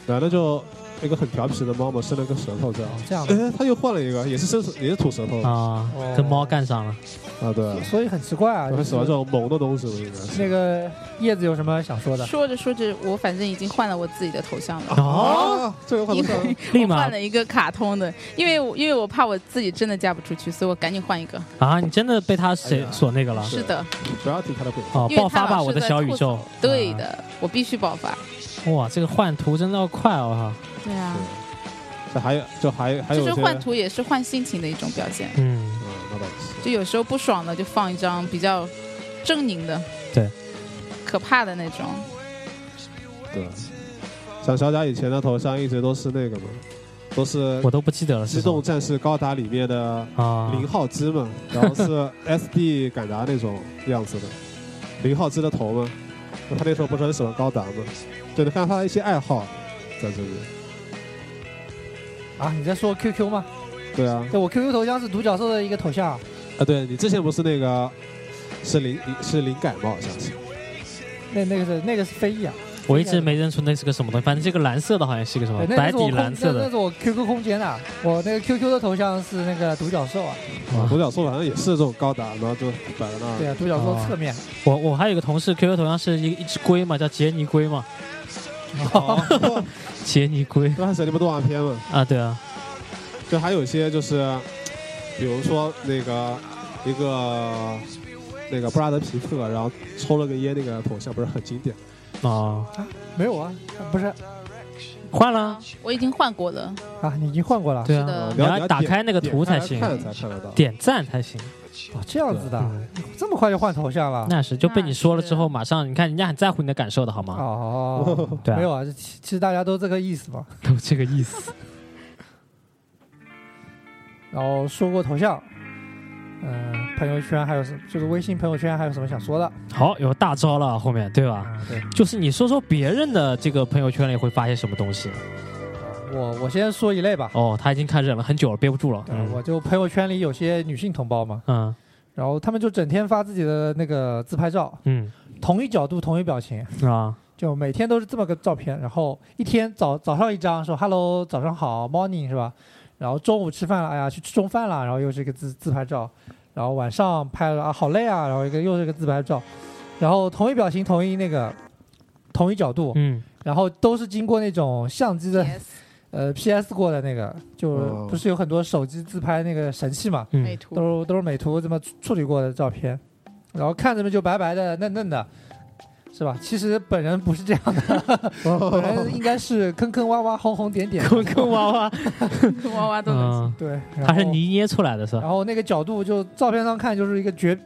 男的就一个很调皮的猫嘛，伸了个舌头这样。这样的，哎，他又换了一个，也是伸舌，也是吐舌头啊跟猫干上了。啊对，所以很奇怪啊。我很喜欢这种萌的东西，我应该是。那个叶子有什么想说的？说着说着，我反正已经换了我自己的头像了。哦，啊，这个换因不上。为我 立马换了一个卡通的，因为我因为我怕我自己真的嫁不出去，所以我赶紧换一个。啊，你真的被他哎谁呀所那个了？是的，不要听他的鬼话。哦，爆发吧，我的小宇宙。对的，我必须爆发。啊，哇，这个换图真的要快哦对啊，这还有，就还还有就是换图也是换心情的一种表现。。嗯，嗯，那倒是。就有时候不爽的，就放一张比较狰狞的，对，可怕的那种。对，像小贾以前的头像一直都是那个嘛，都是我都不记得了。机是动战士高达里面的啊，零号机嘛，然后是 SD 敢达那种样子的，零号机的头嘛。那他那时候不是很喜欢高达吗？对，你看他的一些爱好在这里。啊，你在说 QQ 吗？对啊，对我 QQ 头像是独角兽的一个头像，啊，对你之前不是那个是灵是灵感吗？好像是。那那个是那个是飞翼啊，我一直没认出那是个什么东西，反正这个蓝色的好像是个什么白底蓝色的。那那是我 QQ 空间的，我那个 QQ 的头像是那个独角兽啊，啊，独角兽好像也是这种高达，然后就摆在那儿。对啊，独角兽侧面，我我还有个同事 QQ 头像是一一只龟嘛，叫杰尼龟嘛，哦，杰尼龟就还是那部动画片嘛，啊，对啊，就还有一些就是，比如说那个一个那个布拉德皮特，然后抽了个烟那个头像，不是很经典。哦，没有啊，不是换了，我已经换过了，啊，你已经换过了，对啊的，你要打开那个图才行，看才看得到。点赞才行。哦，这样子的，嗯这么快就换头像了？那是就被你说了之后，马上你看人家很在乎你的感受的好吗？哦，对啊没有啊，其其实大家都这个意思嘛。都这个意思。然后说过头像，嗯、朋友圈还有什就是微信朋友圈还有什么想说的？好，有大招了，后面对吧？啊，对 就是你说说别人的这个朋友圈里会发些什么东西？我我先说一类吧。哦，他已经开始忍了很久了，憋不住了。嗯，我就朋友圈里有些女性同胞嘛，嗯然后他们就整天发自己的那个自拍照，嗯同一角度、同一表情，啊就每天都是这么个照片。然后一天早早上一张说 “hello，早上好，morning” 是吧？然后中午吃饭了，哎呀，去吃中饭了，然后又是一个自自拍照。然后晚上拍了啊，好累啊，然后一个又是一个自拍照。然后同一表情、同一那个同一角度，嗯。然后都是经过那种相机的 Yes，呃 PS 过的那个，就哦。不是有很多手机自拍那个神器嘛，嗯。美图。都是都是美图这么处处理过的照片，然后看着就白白的嫩嫩的，是吧？其实本人不是这样的，本人应该是坑坑洼洼、红红点点，坑坑洼洼，坑洼洼都能对，然他是泥捏出来的是吧？然后那个角度就照片上看就是一个绝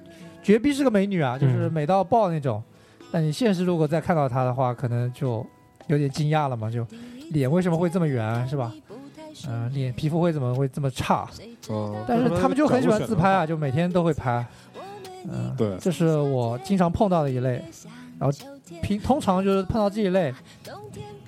绝逼是个美女啊，就是嗯美到爆那种。但你现实如果再看到她的话，可能就有点惊讶了嘛，就脸为什么会这么圆，是吧？嗯、脸皮肤会怎么会这么差？哦但是他们就很喜欢自拍啊，啊，就每天都会拍。嗯，对这是我经常碰到的一类。然后平通常就是碰到这一类，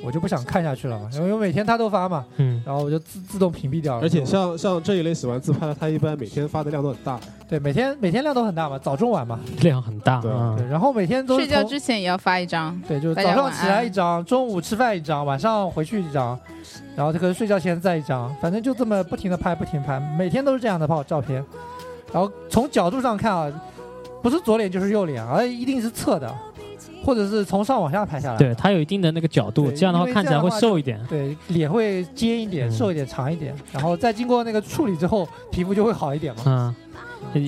我就不想看下去了嘛，因为我每天他都发嘛，嗯，然后我就自自动屏蔽掉了。而且像像这一类喜欢自拍的，他一般每天发的量都很大。对每天每天量都很大嘛，早中晚嘛，量很大。对嗯对，然后每天都是睡觉从之前也要发一张，对，就是大家晚早上起来安一张，中午吃饭一张，晚上回去一张，然后这个睡觉前再一张，反正就这么不停的拍，不停地拍，每天都是这样的拍照片。然后从角度上看啊，不是左脸就是右脸，而一定是侧的，或者是从上往下拍下来。对，它有一定的那个角度，这样的话看起来会瘦一点。对，脸会尖一点，嗯瘦一点，长一点，然后再经过那个处理之后，皮肤就会好一点嘛。嗯。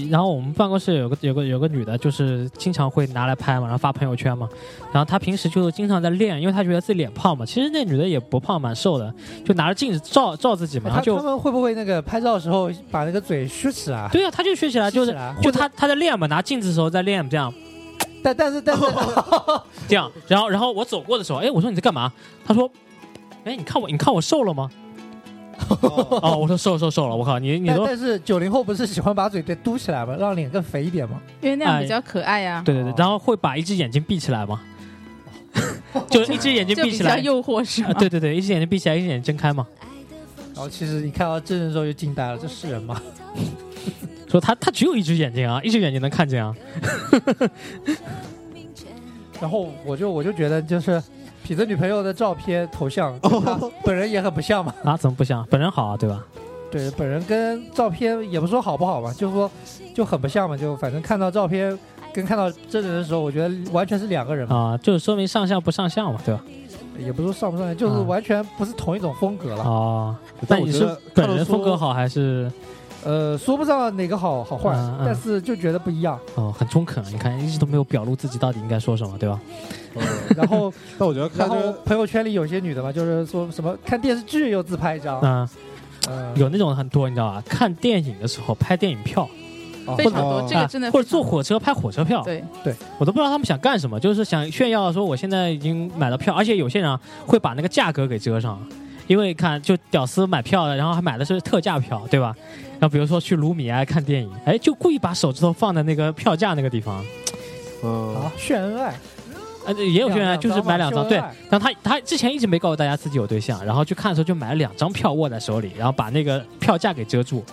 然后我们办公室有个有个有个女的，就是经常会拿来拍嘛，然后发朋友圈嘛。然后她平时就经常在练，因为她觉得自己脸胖嘛。其实那女的也不胖，蛮瘦的，就拿着镜子照照自己嘛。然后就他他们会不会那个拍照的时候把那个嘴削起来？对啊，她就学起来，就是就她她在练嘛，拿镜子的时候在练这样但但是但是 这样。然后然后我走过的时候，哎，我说你在干嘛？他说，哎，你看我你看我瘦了吗？哦，我说瘦瘦瘦了，我靠，你你说但但是九零后不是喜欢把嘴对嘟起来吗？让脸更肥一点吗？因为那样比较可爱呀，对对对，然后会把一只眼睛闭起来吗，就一只眼睛就比闭起来，较诱惑是啊，吗？对对对，一只眼睛闭起来，一只眼睛睁开嘛。然后其实你看到真人之后就惊呆了，这是人吗？说他他只有一只眼睛啊，一只眼睛能看见啊。然后我就我就觉得就是痞子女朋友的照片头像 跟他本人也很不像嘛。啊，怎么不像？本人好啊，对吧？对，本人跟照片也不说好不好吧，就是说就很不像嘛，就反正看到照片跟看到真人的时候，我觉得完全是两个人嘛，啊，就是说明上相不上相嘛，对吧？也不是说上不上相，就是啊完全不是同一种风格了。啊，那你是本人风格好还是呃，说不上哪个好好坏，嗯嗯。但是就觉得不一样。哦很中肯？你看一直都没有表露自己到底应该说什么，对吧？嗯然后 但我觉得看然后这个朋友圈里有些女的嘛，就是说什么看电视剧又自拍一张，嗯，嗯，有那种很多，你知道吧？看电影的时候拍电影票，哦。非常多哦，这个真的啊或者坐火车拍火车票，对。对，我都不知道他们想干什么，就是想炫耀说我现在已经买了票，而且有些人啊会把那个价格给遮上，因为看就屌丝买票的，然后还买的是特价票，对吧？然后比如说去卢米埃看电影，哎，就故意把手指头放在那个票价那个地方，嗯啊，炫恩爱，呃，也有些人两就是买两张，对秀恩。爱然后他他之前一直没告诉大家自己有对象，然后去看的时候就买了两张票握在手里，然后把那个票价给遮住。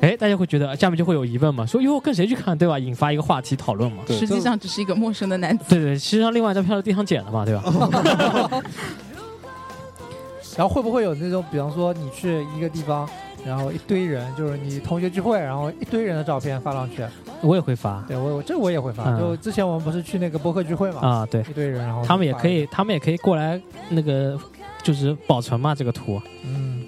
哎，大家会觉得下面就会有疑问嘛，说哟跟谁去看，对吧？引发一个话题讨论嘛。对实际上只是一个陌生的男子。对对，实际上另外一张票是地上捡的嘛，对吧？然后会不会有那种，比方说你去一个地方，然后一堆人，就是你同学聚会，然后一堆人的照片发上去，我也会发对我我这我也会发。嗯就之前我们不是去那个播客聚会嘛，啊，对。一堆人，然后他们也可以，他们也可以过来那个，就是保存嘛这个图。嗯，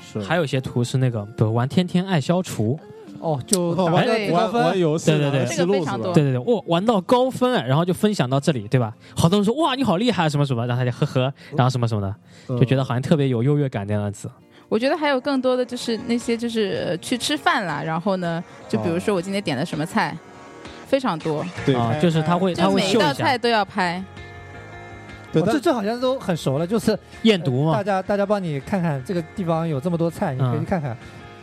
是还有一些图是那个，比如玩天天爱消除，哦，就玩对个高玩玩分，游戏对对对这个非常多。对对对，我，玩到高分哎，然后就分享到这里，对吧？好多人说哇你好厉害什么什么，然后他就呵呵，然后什么什么的，就觉得好像特别有优越感的样子。我觉得还有更多的就是那些就是呃去吃饭啦，然后呢，就比如说我今天点的什么菜，非常多，对。啊，就是他会他就每一会秀一道菜都要拍。对，哦这这好像都很熟了，就是验毒嘛。大。家大家帮你看看这个地方有这么多菜，你可以去看看。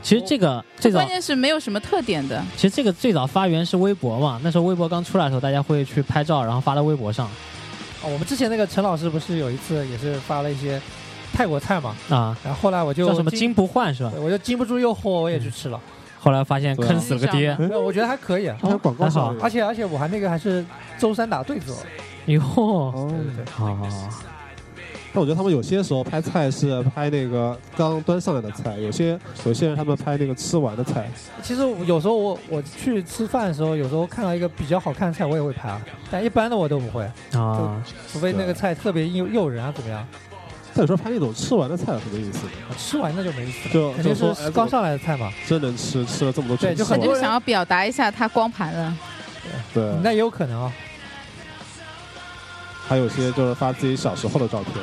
其实这个最早关键是没有什么特点的，其实这个最早发源是微博嘛，那时候微博刚出来的时候，大家会去拍照，然后发到微博上哦，我们之前那个陈老师不是有一次也是发了一些泰国菜嘛，啊，然后后来我就叫什么金不换是吧？我就经不住诱惑，我也去吃了。后来发现坑死了个爹，没有，我觉得还可以，啊还有广告还好而且而且我还那个还是周三打对子哦。哟，哦对对对，好好好，但我觉得他们有些时候拍菜是拍那个刚端上来的菜，有些有些人他们拍那个吃完的菜。其实有时候我我去吃饭的时候，有时候看到一个比较好看的菜，我也会拍啊，但一般的我都不会，啊，除非那个菜特别诱诱人啊，怎么样？但有时候拍那种吃完的菜有什么意思？吃完那就没意思了，就肯定就是刚上来的菜嘛。真能吃，吃了这么多对就很多想要表达一下他光盘了。对，那也有可能啊。还有些就是发自己小时候的照片，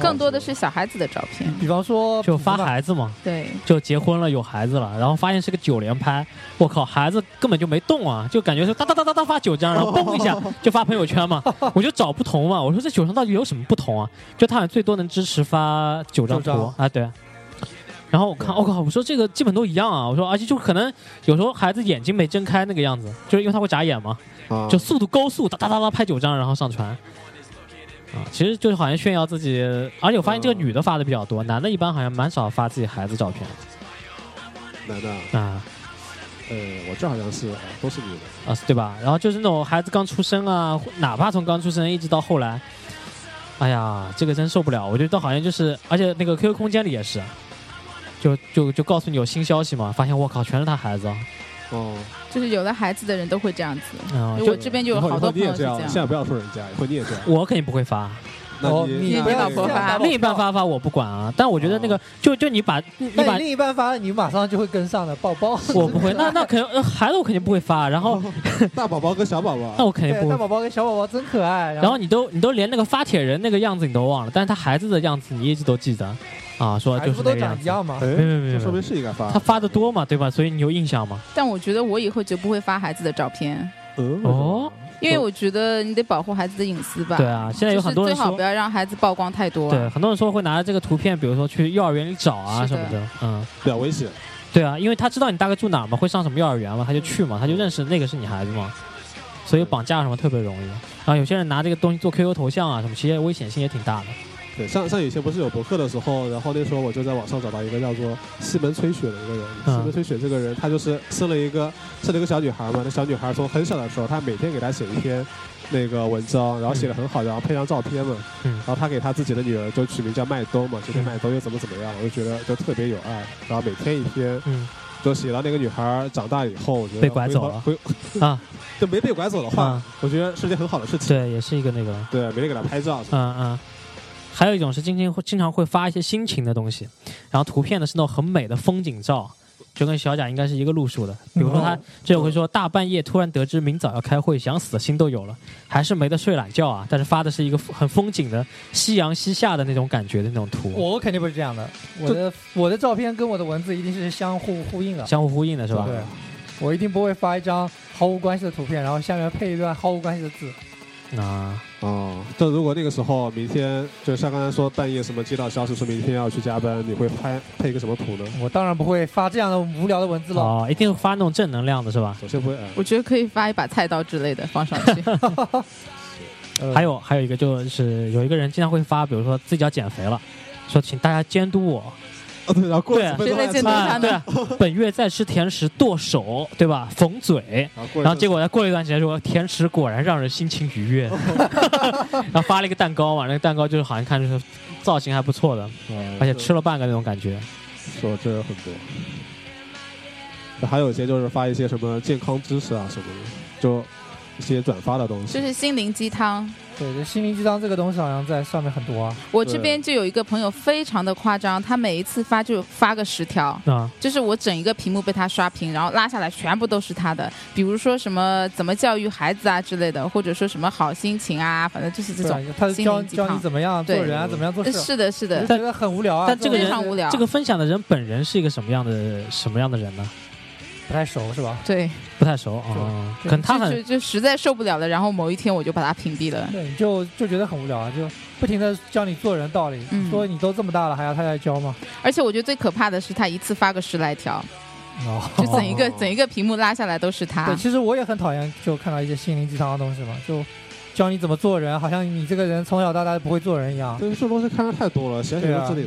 更多的是小孩子的照片，比方说就发孩孩子嘛，对，就结婚了有孩子了，然后发现是个九连拍，我靠，孩子根本就没动啊，就感觉是哒哒哒哒哒发九张，然后嘣一下 就发朋友圈嘛，我就找不同嘛，我说这九张到底有什么不同啊？就他好像最多能支持发九张九张图啊，对。然后我看，我、靠，我说这个基本都一样啊，我说而且就可能有时候孩子眼睛没睁开那个样子，就是因为他会眨眼嘛，啊，就速度高速哒哒哒哒拍九张，然后上传。啊，其实就是好像炫耀自己，而且我发现这个女的发的比较多，男的一般好像蛮少发自己孩子照片男的，啊呃，我这好像是都是女的，啊，对吧？然后就是那种孩子刚出生啊，哪怕从刚出生一直到后来，哎呀，这个真受不了。我觉得好像就是，而且那个 QQ 空间里也是，就就就告诉你有新消息嘛，发现我靠，全是他孩子啊，哦，就是有了孩子的人都会这样子。啊就我这边就有好多你也这样，朋友这样。现在不要说人家，以后你也这样，我肯定不会发，哦你你老婆发另一半发发我不管啊，但我觉得那个就就你把你把那另一半发，你马上就会跟上的，宝宝。我不会，那那肯定呃孩子我肯定不会发，然后 大宝宝跟小宝宝 那，我肯定，不会大宝宝跟小宝宝真可爱。然后你都你都连那个发帖人那个样子你都忘了，但是他孩子的样子你一直都记得，啊，说就是那个样子。长一样吗？哎，没没没没这说明是应该发他，发的多嘛，对吧？所以你有印象吗？但我觉得我以后就不会发孩子的照片，嗯，哦，因为我觉得你得保护孩子的隐私吧。对啊，现在有很多人说就是最好不，要让孩子曝光太多、对，啊。很多人说会拿着这个图片，比如说去幼儿园里找啊什么的，嗯，比较危险，对啊，因为他知道你大概住哪儿嘛，会上什么幼儿园嘛，他就去嘛，他就认识那个是你孩子嘛，所以绑架什么特别容易。然后有些人拿这个东西做 QQ 头像啊什么，其实危险性也挺大的。对，像像以前不是有博客的时候，然后那时候我就在网上找到一个叫做西门吹雪的一个人。嗯西门吹雪这个人，他就是生了一个生了一个小女孩嘛。那小女孩从很小的时候，他每天给她写一篇那个文章，然后写的很好，然后配上照片嘛。嗯然后他给他自己的女儿就取名叫麦兜嘛，就跟嗯麦兜又怎么怎么样，我就觉得就特别有爱。然后每天一篇，嗯就写到那个女孩长大以后，我觉得被拐走了回啊，就没被拐走的话，嗯我觉得是件很好的事情。对，也是一个那个，对，每天给她拍照。嗯嗯。还有一种是经常会经常会发一些心情的东西，然后图片呢是那种很美的风景照，就跟小贾应该是一个路数的。比如说他这有会说大半夜突然得知明早要开会，想死的心都有了，还是没得睡懒觉啊。但是发的是一个很风景的夕阳西下的那种感觉的那种图，我肯定不是这样的，我的我的照片跟我的文字一定是相互呼应的，相互呼应的是吧？对，我一定不会发一张毫无关系的图片，然后下面配一段毫无关系的字。啊，哦，但如果那个时候明天就像刚才说半夜什么接到消息说明天要去加班，你会拍配一个什么图呢？我当然不会发这样的无聊的文字了。哦，一定发那种正能量的是吧？首先不会，哎我觉得可以发一把菜刀之类的放上去。呃 还有还有一个就是有一个人经常会发，比如说自己要减肥了，说请大家监督我，哦对，然后过了对几分钟还谁在监督吃他呢啊，对啊，本月在吃甜食剁手，对吧？缝嘴，然后结果他过了一段时间说甜食果然让人心情愉悦，然后发了一个蛋糕嘛，那个蛋糕就是好像看着是造型还不错的，嗯而且吃了半个那种感觉。说这很多。还有一些就是发一些什么健康知识啊什么的，就一些转发的东西。就是心灵鸡汤。对，这心灵鸡汤这个东西好像在上面很多啊。我这边就有一个朋友非常的夸张，他每一次发就发个十条，啊，就是我整一个屏幕被他刷屏，然后拉下来全部都是他的，比如说什么怎么教育孩子啊之类的，或者说什么好心情啊，反正就是这种。他教灵鸡汤教你怎么样做人啊，怎么样做事，是的，是的我，觉得很无聊啊。非但这个人常无聊这个分享的人本人是一个什么样的什么样的人呢？不太熟是吧？对，不太熟啊，就可能他就就很就实在受不了了，然后某一天我就把他屏蔽了。对，你就就觉得很无聊啊，就不停的教你做人道理，嗯说你都这么大了还要他来教吗？而且我觉得最可怕的是他一次发个十来条，哦，就整一个整一个屏幕拉下来都是他对，。其实我也很讨厌，就看到一些心灵鸡汤的东西嘛，就教你怎么做人，好像你这个人从小到大不会做人一样。对，这种东西看的太多了，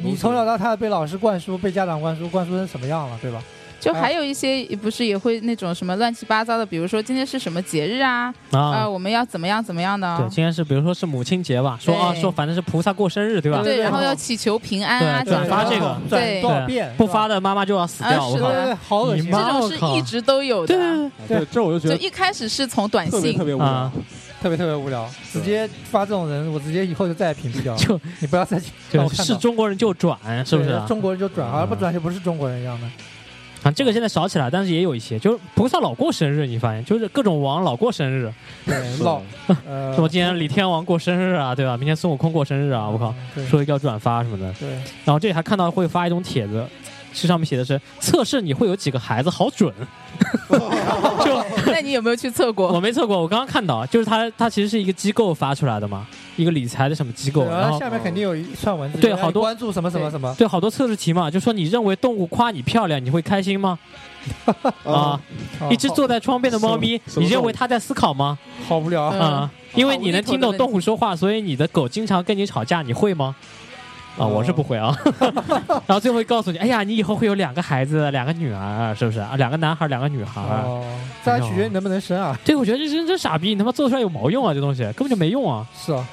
你从小到大被老师灌输，被家长灌输，灌输成什么样了，对吧？就还有一些不是也会那种什么乱七八糟的，比如说今天是什么节日啊，啊，啊。我们要怎么样怎么样的对，，今天是比如说是母亲节吧，说啊说反正是菩萨过生日对吧？对，然后要祈求平安啊，对转发这个转对多少遍，不发的妈妈就要死掉，啊是的我靠！好恶心啊，这种是一直都有的。对对，这我就觉得就一开始是从短信特别特，别无聊啊。特别特别无聊，直接发这种人，我直接以后就再也屏蔽掉了。就 你不要再让就我看到是中国人就转，是不是中国人就转，好像不转就不是中国人一样的。啊，这个现在少起来，但是也有一些，就是菩萨老过生日，你发现就是各种王老过生日，对，老呃，什么今天李天王过生日啊，对吧？明天孙悟空过生日啊，我靠，说要转发什么的。对，然后这里还看到会发一种帖子，这上面写的是测试你会有几个孩子，好准。就那你有没有去测过我？没测过，我刚刚看到，就是他他其实是一个机构发出来的嘛，一个理财的什么机构，对然后下面肯定有一串文字，对好多关注什么什么什么。对好多测试题嘛，就说你认为动物夸你漂亮，你会开心吗？啊，哦一只坐在窗边的猫咪，你认为它在思考吗？好无聊嗯啊。啊，因为你能听懂动物说话，所以你的狗经常跟你吵架，你会吗？啊，哦我是不会啊。然后最后会告诉你，哎呀，你以后会有两个孩子，两个女儿，是不是啊？两个男孩，两个女孩。哦，这还取决于你能不能生啊。对，我觉得这真真傻逼，你他妈做出来有毛用啊？这东西根本就没用啊！是啊。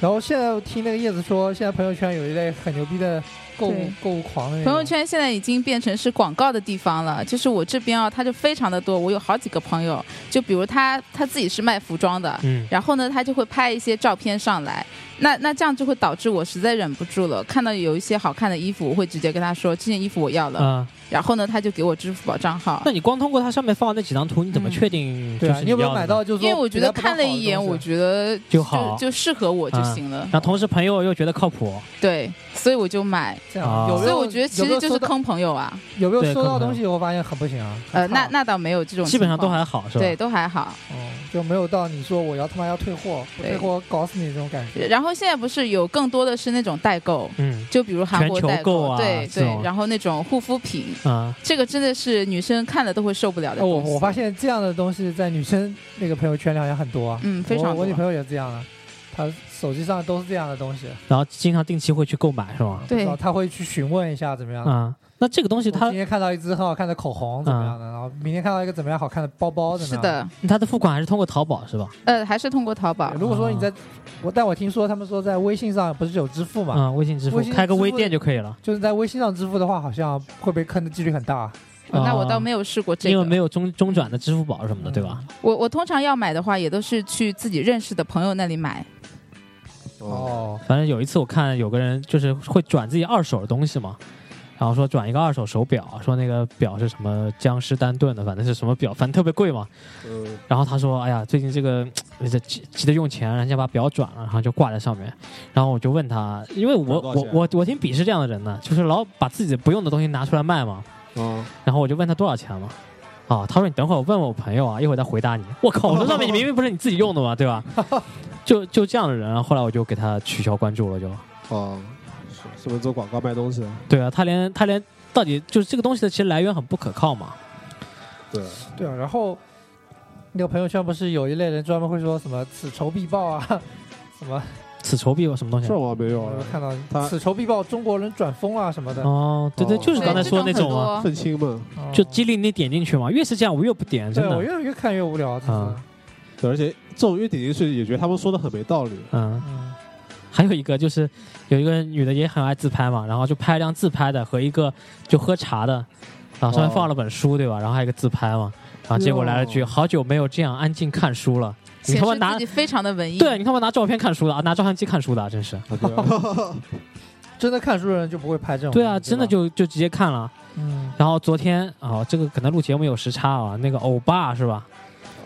然后现在我听那个叶子说，现在朋友圈有一类很牛逼的购物购物狂的朋友圈现在已经变成是广告的地方了，就是我这边啊，他就非常的多。我有好几个朋友，就比如他他自己是卖服装的，嗯，然后呢，他就会拍一些照片上来。那那这样就会导致我实在忍不住了，看到有一些好看的衣服，我会直接跟他说这件衣服我要了。啊，然后呢，他就给我支付宝账号那。你光通过它上面放的那几张图，你怎么嗯确定对啊，就是你有没有？买到？就是因为我觉得看了一眼，我觉得就好就适合我就行了。然后同时朋友又觉得靠谱，对，所以我就买。这啊样有没有？所以我觉得其实就是坑朋友啊。有没有收到东西？我发现很不行啊。呃，很差那那倒没有这种情况，基本上都还好，是吧？对，都还好。哦，就没有到你说我要他妈要退货，不对退货搞死你这种感觉。然后现在不是有更多的是那种代购，嗯就比如韩国代全球购啊对这种对，然后那种护肤品，啊，这个真的是女生看了都会受不了的哦，我。我发现这样的东西在女生那个朋友圈里好像很多啊。嗯，非常多我我女朋友也这样啊，她手机上都是这样的东西。然后经常定期会去购买，是吗？对然后她会去询问一下怎么样。啊，那这个东西他今天看到一支很好看的口红怎么样的，然后明天看到一个怎么样好看的包包怎么样。是的，他的付款还是通过淘宝是吧？呃，还是通过淘宝。如果说你在，我但我听说他们说在微信上不是有支付嘛，啊，微信支付开个微店就可以了，就是在微信上支付的话，好像会被坑的几率很大。哦那我啊倒没有试过这个，因为没有中中转的支付宝什么的，对吧？我我通常要买的话，也都是去自己认识的朋友那里买。哦，哦，反正有一次我看有个人就是会转自己二手的东西嘛，然后说转一个二手手表，说那个表是什么江诗丹顿的，反正是什么表，反正特别贵嘛。嗯，然后他说：“哎呀，最近这个急急着用钱，人家把表转了，然后就挂在上面。”然后我就问他，因为我我我我挺鄙视这样的人的，就是老把自己不用的东西拿出来卖嘛。嗯，然后我就问他多少钱嘛。啊，他说你等会儿我问问我朋友啊，一会儿再回答你。我靠，我说上面你明明不是你自己用的嘛，对吧？就就这样的人，后来我就给他取消关注了，就。哦，是是不是做广告卖东西？对啊，他连他连到底就是这个东西的其实来源很不可靠嘛。对，对啊，然后那个朋友圈不是有一类人专门会说什么此仇必报啊，什么此仇必报什么东西这？我没有看到他此仇必报中国人转疯啊什么的，哦，对对，哦就是刚才说的那种啊，啊。愤青嘛，哦就激励你点进去嘛。越是这样，我越不点，真的我。越越看越无聊，啊对，而且这种越点进去也觉得他们说的很没道理。嗯，嗯，还有一个就是有一个女的也很爱自拍嘛，然后就拍一张自拍的和一个就喝茶的，然后上面哦放了本书，对吧？然后还有一个自拍嘛。然后结果来了句：“好久没有这样安静看书了。”你他妈拿非常的文艺。对你他妈拿照片看书的啊，拿照相机看书的啊，真是。真的看书的人就不会拍这种。对啊，真的就就直接看了。嗯，然后昨天啊、这个可能录节目有时差啊，那个欧巴是吧？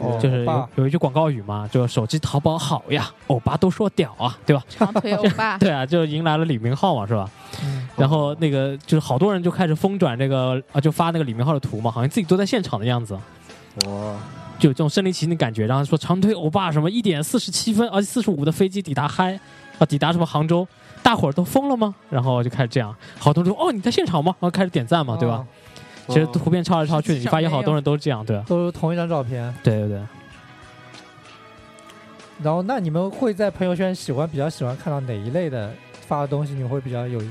哦就是有有一句广告语嘛，就手机淘宝好呀，欧巴都说屌啊，对吧？长腿欧巴，对啊，就迎来了李明浩嘛，是吧？嗯然后那个就是好多人就开始疯转这个啊，就发那个李明浩的图嘛，好像自己都在现场的样子，哇，就有这种身临其境的感觉。然后说长腿欧巴什么一点四十七分，而且四十五的飞机抵达嗨啊，抵达什么杭州，大伙儿都疯了吗？然后就开始这样，好多人说哦你在现场吗？然后开始点赞嘛，对吧？哦其实图片抄来抄去，你发现好多人都这样，对吧？都是同一张照片。对对对。然后，那你们会在朋友圈喜欢比较喜欢看到哪一类的发的东西？你们会比较有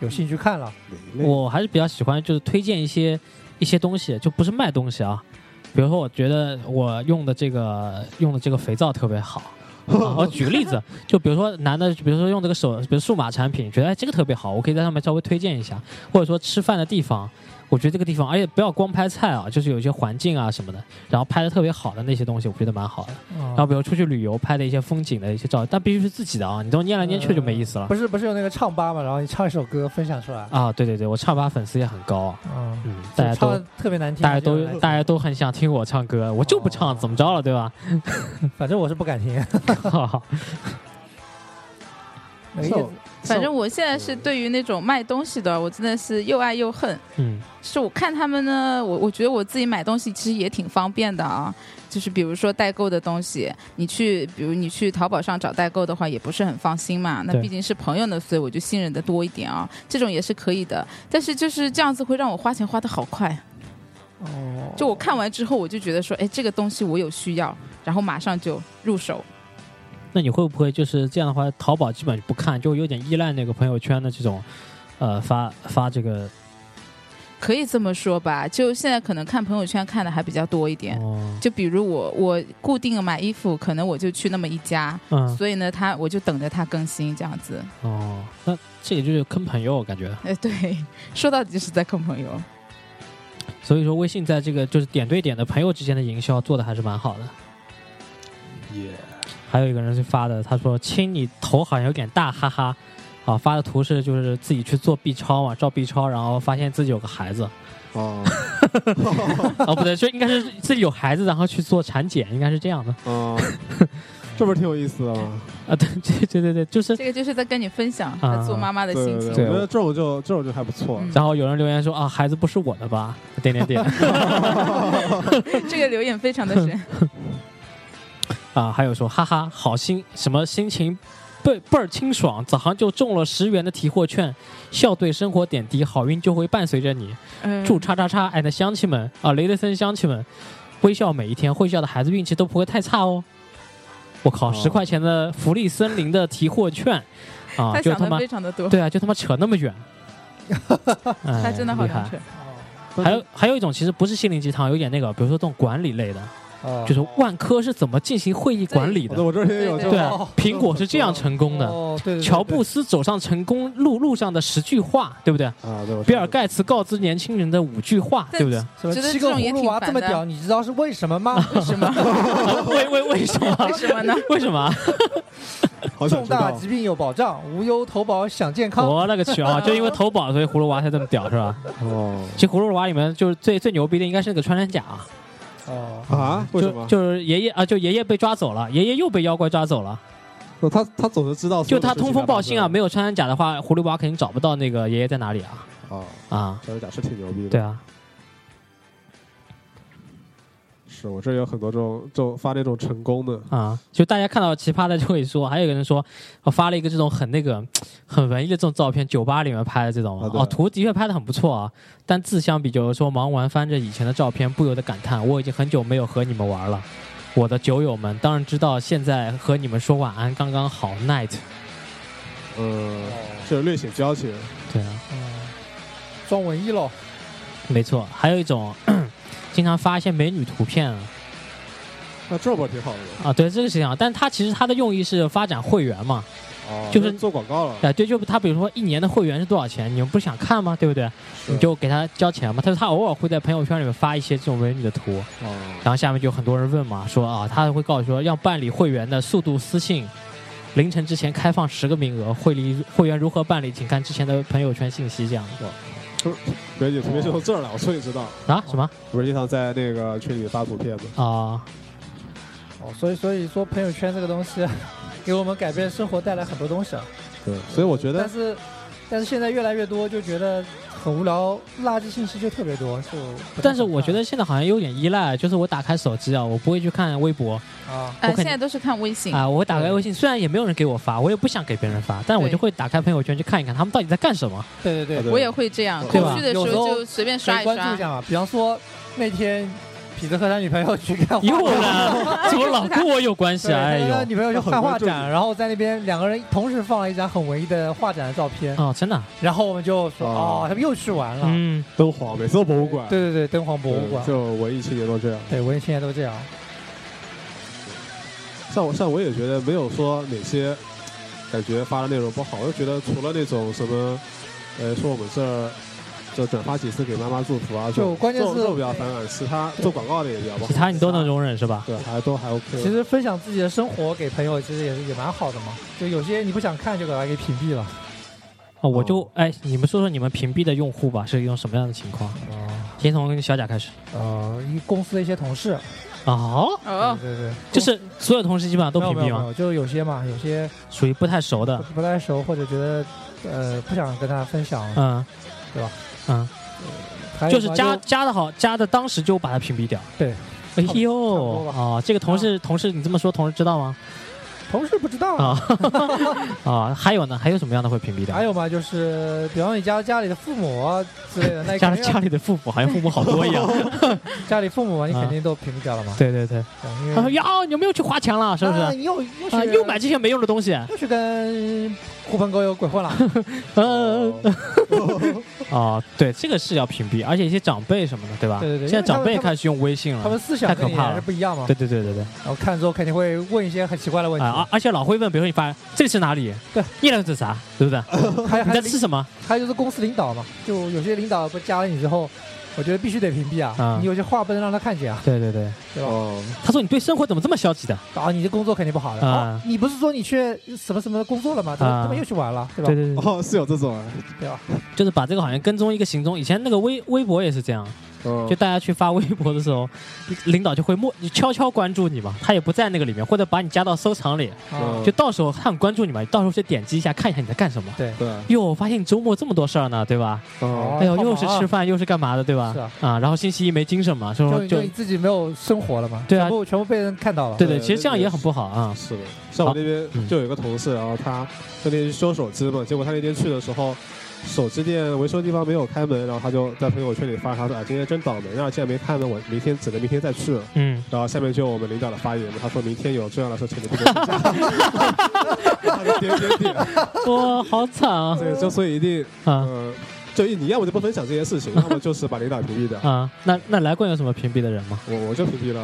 有兴趣看了？我还是比较喜欢就是推荐一些一些东西，就不是卖东西啊。比如说，我觉得我用的这个用的这个肥皂特别好。啊我举个例子，就比如说男的，比如说用这个手，比如数码产品，觉得哎这个特别好，我可以在上面稍微推荐一下，或者说吃饭的地方，我觉得这个地方，而且不要光拍菜啊，就是有一些环境啊什么的，然后拍的特别好的那些东西，我觉得蛮好的。然后啊，比如出去旅游拍的一些风景的一些照，但必须是自己的啊，你都念来念去就没意思了不。是不是有那个唱吧嘛？然后你唱一首歌分享出来。啊，对对对，我唱吧粉丝也很高啊，嗯，嗯，大家都特别难听，大家都大家都很想听我唱歌，我就不唱，怎么着了，对吧？反正我是不敢听。那个像叶子反正我现在是对于那种卖东西的，我真的是又爱又恨。嗯是我看他们呢，我我觉得我自己买东西其实也挺方便的啊。就是比如说代购的东西，你去，比如你去淘宝上找代购的话，也不是很放心嘛。那毕竟是朋友呢，所以我就信任的多一点啊。这种也是可以的，但是就是这样子会让我花钱花的好快。哦，就我看完之后，我就觉得说，哎，这个东西我有需要，然后马上就入手。那你会不会就是这样的话，淘宝基本不看，就有点依赖那个朋友圈的这种，呃，发发这个可以这么说吧，就现在可能看朋友圈看的还比较多一点。哦，就比如我我固定买衣服，可能我就去那么一家，嗯所以呢，他我就等着他更新这样子。哦，那这个就是坑朋友，我感觉。哎，对，说到底是在坑朋友。所以说，微信在这个就是点对点的朋友之间的营销做的还是蛮好的。耶，还有一个人是发的，他说：“亲，你头好像有点大，哈哈。”啊，发的图是就是自己去做 B 超嘛，照 B 超，然后发现自己有个孩子，哦 哦不对，就应该是自己有孩子，然后去做产检，应该是这样的哦，这不是挺有意思的吗？啊，对 对对对对，就是。这个就是在跟你分享他做妈妈的心情。对对对，我觉得这种就这种就还不错。嗯然后有人留言说啊，孩子不是我的吧？点点点 这个留言非常的深。啊，还有说哈哈，好心什么心情倍倍儿清爽，早上就中了十元的提货券，笑对生活点滴，好运就会伴随着你。嗯祝叉叉叉 and 乡亲们啊，雷德森乡亲们，微笑每一天，会笑的孩子运气都不会太差哦。我靠，哦十块钱的福利森林的提货券啊，就他妈非常的多，对啊，就他妈扯那么远，哎他真的好厉害能扯。还有还有一种其实不是心灵鸡汤，有点那个，比如说这种管理类的，哦就是万科是怎么进行会议管理的。我这也有对苹果是这样成功的。哦，对对对，乔布斯走上成功路路上的十句话，对不对？啊，对，比尔盖茨告知年轻人的五句话，对不对？什么七个葫芦娃这么屌，你知道是为什么吗？为什么？为为为什么？为什么呢？为什么重大疾病有保障，无忧投保享健康。我勒个去啊！就因为投保，所以葫芦娃才这么屌，是吧？哦其实葫芦娃里面就是最最牛逼的应该是那个穿山甲啊，哦，啊？为什么？就就是爷爷啊，就爷爷被抓走了，爷爷又被妖怪抓走了。就他他总是知道就他通风报信啊，没有穿山甲的话，葫芦娃肯定找不到那个爷爷在哪里啊啊，啊！穿山甲是挺牛逼的。对，啊，是我这有很多这种这种发那种成功的，啊，就大家看到奇葩的就会说，还有一个人说，我发了一个这种很那个 很文艺的这种照片，酒吧里面拍的这种啊哦，图的确拍的很不错啊，但字相比，就是说忙完翻着以前的照片，不由得感叹，我已经很久没有和你们玩了。我的酒友们当然知道，现在和你们说晚安刚刚好，night。呃，是有略显矫情。对啊，嗯，装文艺喽。没错，还有一种经常发一些美女图片啊，那这不挺好的吗？啊，对，这个是这样，但他其实他的用意是发展会员嘛，哦就是做广告了，啊，对，就他比如说一年的会员是多少钱，你们不是想看吗？对不对？你就给他交钱嘛。他说他偶尔会在朋友圈里面发一些这种美女的图，哦，然后下面就很多人问嘛，说啊，他会告诉说要办理会员的速度私信，凌晨之前开放十个名额，会理会员如何办理，请看之前的朋友圈信息这样别姐图片是从这儿来，我终于知道，啊什么不是经常在那个群里发图片吗？啊？哦，所以所以说朋友圈这个东西，给我们改变生活带来很多东西啊。对，所以我觉得但是但是现在越来越多，就觉得很无聊，垃圾信息就特别多，就但是我觉得现在好像有点依赖，就是我打开手机啊，我不会去看微博啊，呃，我肯现在都是看微信。啊，我会打开微信，虽然也没有人给我发，我也不想给别人发，但我就会打开朋友圈去看一看他们到底在干什么。对对对，我也会这样，对空吧虚的时候有时候就随便刷一刷以关注一。下嘛。比方说那天痞子和他女朋友去看画又展，呢，怎么老跟我有关系对，啊？哎呦，女朋友去看画展，然后在那边两个人同时放了一张很文艺的画展的照片，哦，真的，然后我们就说哦哦，他们又去玩了。嗯，敦煌每次都博物馆，对对对，敦煌博物馆，就文艺青年都这样。对，文艺青年都这样。像我像我也觉得没有说哪些感觉发的内容不好，我就觉得除了那种什么，呃，说我们这儿就转发几次给妈妈祝福啊，就关键是这种这种比较反感，其他做广告的也比较不好。其他你都能容忍是吧？对，还都还 OK。其实分享自己的生活给朋友，其实也是也蛮好的嘛。就有些你不想看，就给它给屏蔽了。哦，我就哎，你们说说你们屏蔽的用户吧，是一种什么样的情况？哦，先从小贾开始。呃，一公司的一些同事，哦，哦，对对对，就是所有同事基本上都屏蔽吗？就有些嘛，有些属于不太熟的。不太熟，或者觉得呃不想跟他分享，嗯，对吧？嗯，还有就是加加的好，加的当时就把它屏蔽掉。对，哎呦啊，这个同事同事你这么说，同事知道吗？同事不知道啊 啊，还有呢？还有什么样的会屏蔽掉？还有嘛，就是比方你家家里的父母啊之类的，那家家里的父母好像父母好多一样。家里父母啊，你肯定都屏蔽掉了嘛。对对对，他说呀，你有没有去花钱了？是不是？啊又又又买这些没用的东西。又去跟狐朋狗友鬼混了。呃 哦，对，这个是要屏蔽，而且一些长辈什么的，对吧？对对对现在长辈开始用微信了，他们思想太可怕了是不一样嘛。对对对对对。然后看了之后肯定会问一些很奇怪的问题。啊，而而且老会问，比如说你发这是哪里？对，你那个是啥？对不对？还你还在吃什么？还有就是公司领导嘛，就有些领导不加了你之后，我觉得必须得屏蔽啊。啊你有些话不能让他看见啊，对对对，对吧？哦，他说你对生活怎么这么消极的？啊，你的工作肯定不好的。啊哦，你不是说你去什么什么工作了吗？怎么啊怎么又去玩了，对吧？对对对，哦，是有这种啊，对吧？就是把这个好像跟踪一个行踪。以前那个微微博也是这样，嗯就大家去发微博的时候，领导就会默悄悄关注你嘛，他也不在那个里面，或者把你加到收藏里，啊嗯，就到时候他很关注你嘛，到时候去点击一下看一下你在干什么。对，对，哟，我发现你周末这么多事儿呢，对吧？哦，哎呦，又是吃饭又是干嘛的，对吧？是啊啊，然后星期一没精神嘛，说就就就你自己没有生活了嘛？对啊全部全部被人看到了。对对，其实这样也很不好啊。是的，像我那边嗯就有一个同事，然后他那天修手机嘛，结果他那天去的时候，手机店维修地方没有开门，然后他就在朋友圈里发，他说啊，今天真倒霉啊，既然没开门，我明天只能明天再去了。嗯，然后下面就有我们领导的发言，他说明天有重要的事情你不能请假，然后就点点点，哇，好惨啊！对，就所以一定，啊呃，就你要么就不分享这些事情，要么就是把领导屏蔽掉。啊，那那来过有什么屏蔽的人吗？我我就屏蔽了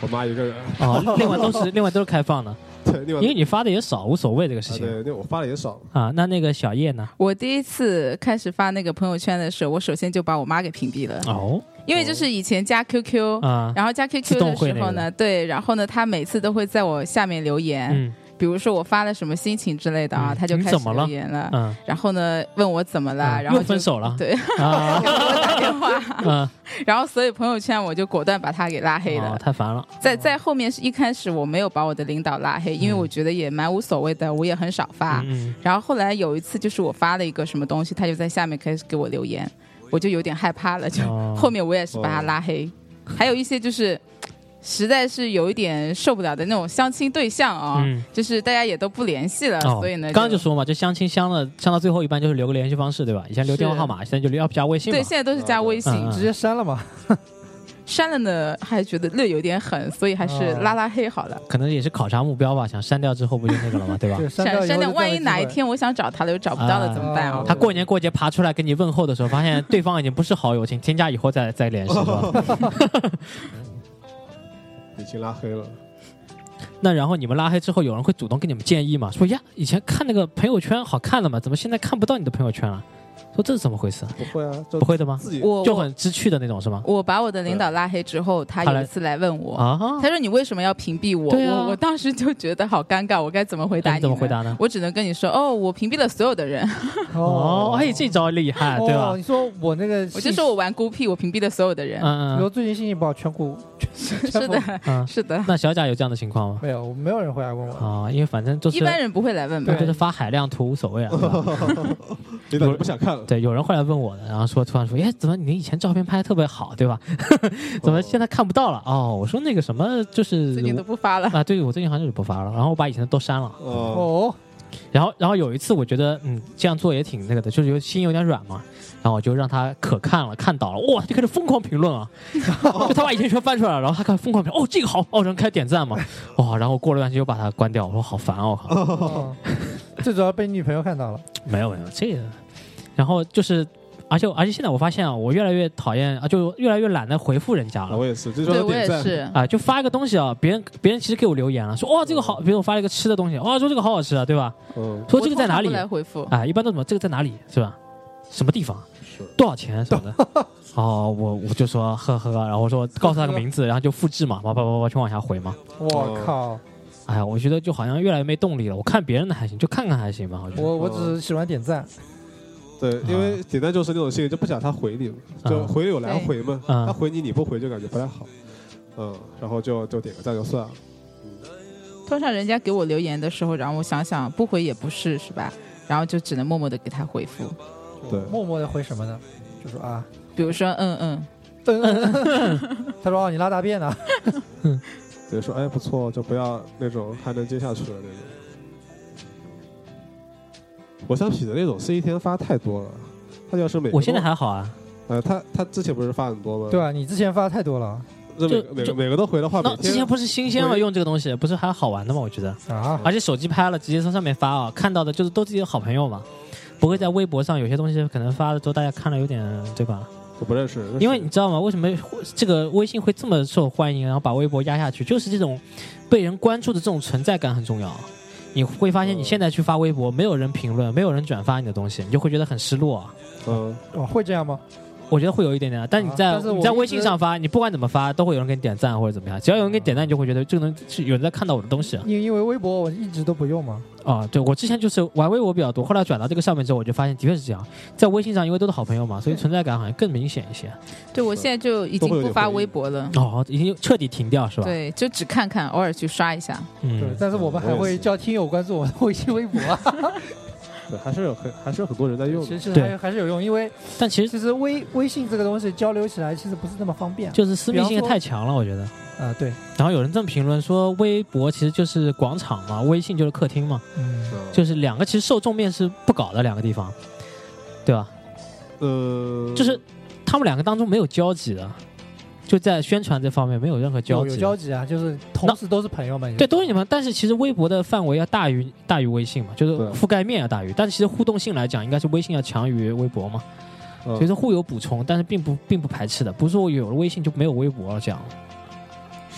我妈一个人，哦，另外都是另外都是开放的，对，另外因为你发的也少，无所谓这个事啊情对，那我发的也少，啊。那那个小叶呢？我第一次开始发那个朋友圈的时候，我首先就把我妈给屏蔽了，哦。因为就是以前加 QQ，啊，然后加 QQ 的时候呢，对，然后呢，她每次都会在我下面留言，嗯比如说我发了什么心情之类的啊，嗯她就开始留言了，嗯。然后呢问我怎么了，嗯然后分手了？对，啊。给我打电话，嗯，然后所以朋友圈我就果断把他给拉黑了。哦太烦了。在在后面是一开始我没有把我的领导拉黑，因为嗯。我觉得也蛮无所谓的，我也很少发。嗯然后后来有一次就是我发了一个什么东西，他就在下面开始给我留言，我就有点害怕了，就、哦。后面我也是把他拉黑。还有一些就是实在是有一点受不了的那种相亲对象啊、嗯就是大家也都不联系了，哦所以呢，刚刚就说嘛，就相亲相了，相到最后一般就是留个联系方式，对吧？以前留电话号码，现在就留要不加微信对，。现在都是加微信，直接删了嘛。删了呢还觉得略有点狠，所以还是拉拉黑好了。可能也是考察目标吧，想删掉之后不就那个了嘛，对吧？对，删掉删删掉，万一哪一天我想找他了又找不到了啊怎么办啊哦？他过年过节爬出来跟你问候的时候，发现对方已经不是好友，请添加以后再再联系，是吧？已经拉黑了。那然后你们拉黑之后，有人会主动给你们建议吗？说呀，以前看那个朋友圈好看的嘛，怎么现在看不到你的朋友圈了？说这是怎么回事？不会啊，就不会的吗？自己我我就很知趣的那种是吗？我把我的领导拉黑之后，他有一次来问我，啊，他说你为什么要屏蔽我？我我当时就觉得好尴尬，我该怎么回答你？你怎么回答？呢？我只能跟你说，哦，我屏蔽了所有的人，哦，哎，这招厉害，对吧哦？你说我那个，我就说我玩孤僻，我屏蔽了所有的人。嗯嗯比如最近心情不好，全股 是的，嗯，是的，那小贾有这样的情况吗？没有，没有人会来问我。啊，因为反正就是一般人不会来问吧对，？就是发海量图无所谓啊。领导就不想看了。对，有人会来问我的，然后说突然说，哎，怎么你以前照片拍的特别好，对吧？怎么现在看不到了？哦，我说那个什么，就是最近都不发了。啊，对我最近好像就是不发了，然后我把以前的都删了。哦，哦，然后，然后有一次我觉得，嗯，这样做也挺那个的，就是有心有点软嘛。然后我就让他可看了，看到了，哇，他就开始疯狂评论啊，就他把以前全翻出来了，然后他开始疯狂评论，哦，这个好，哦，然后开始点赞嘛，哇，然后过了一段时间又把它关掉，我说好烦哦，我靠，哦最主要被女朋友看到了。没有没有这个，然后就是，而且而且现在我发现啊，我越来越讨厌啊，就越来越懒得回复人家了。我也是，这时对是，啊，就发一个东西啊，别人别人其实给我留言了，说哇这个好，比如我发了一个吃的东西，哇说这个好好吃啊，对吧？嗯，说这个在哪里来回复？啊，一般都什么这个在哪里是吧？什么地方？是多少钱什么的？哦，我我就说呵呵，然后我说告诉他个名字，然后就复制嘛，叭叭叭叭全往下回嘛。我靠，哎呀，我觉得就好像越来越没动力了。我看别人的还行，就看看还行吧。我我只是喜欢点赞。对，因为点赞就是那种心理，就不想他回你嘛，就啊回有来回嘛，嗯他回你你不回就感觉不太好，嗯，然后就就点个赞就算了，通常人家给我留言的时候，然后我想想不回也不是，是吧？然后就只能默默的给他回复，对默默的回什么呢？就说啊，比如说嗯嗯，他说哦，你拉大便呢？对，说哎不错，就不要那种还能接下去的那种。我想痞的那种是一天发太多了，他要是每个我现在还好啊，呃他他之前不是发很多吗？对啊，你之前发的太多了这每就每个每个都回的话，那之前不是新鲜吗？用这个东西不是还好玩的吗？我觉得，啊。而且手机拍了直接从上面发啊，看到的就是都自己的好朋友嘛，不会在微博上有些东西可能发了之后大家看了有点对吧？我不认识，认识因为你知道吗？为什么这个微信会这么受欢迎，然后把微博压下去？就是这种被人关注的这种存在感很重要。你会发现，你现在去发微博，没有人评论，没有人转发你的东西，你就会觉得很失落。嗯哦，会这样吗？我觉得会有一点点，但你在、啊但你在微信上发，你不管怎么发，都会有人给你点赞或者怎么样。只要有人给你点赞，你就会觉得这个人是有人在看到我的东西啊。因因为微博我一直都不用嘛。啊，对我之前就是玩微博比较多，后来转到这个上面之后，我就发现的确是这样。在微信上，因为都是好朋友嘛，所以存在感好像更明显一些。对我现在就已经不发微博了。哦，已经彻底停掉是吧？，对，就只看看，偶尔去刷一下。对嗯，，但是我们还会叫听友关注我的微信、微博啊。对，还是有很还是有很多人在用的。其实对还还是有用，因为但其实其实微微信这个东西交流起来其实不是那么方便。就是私密性太强了，我觉得。啊，对，然后有人这么评论说，微博其实就是广场嘛，微信就是客厅嘛，嗯，就是两个其实受众面是不搞的两个地方，对吧？呃，就是他们两个当中没有交集的，就在宣传这方面没有任何交集有集。交集啊，就是同时都是朋友们。对，都是你们，但是其实微博的范围要大于大于微信嘛，就是覆盖面要大于，但是其实互动性来讲，应该是微信要强于微博嘛，嗯所以说互有补充，但是并不并不排斥的，不是说我有了微信就没有微博了这样，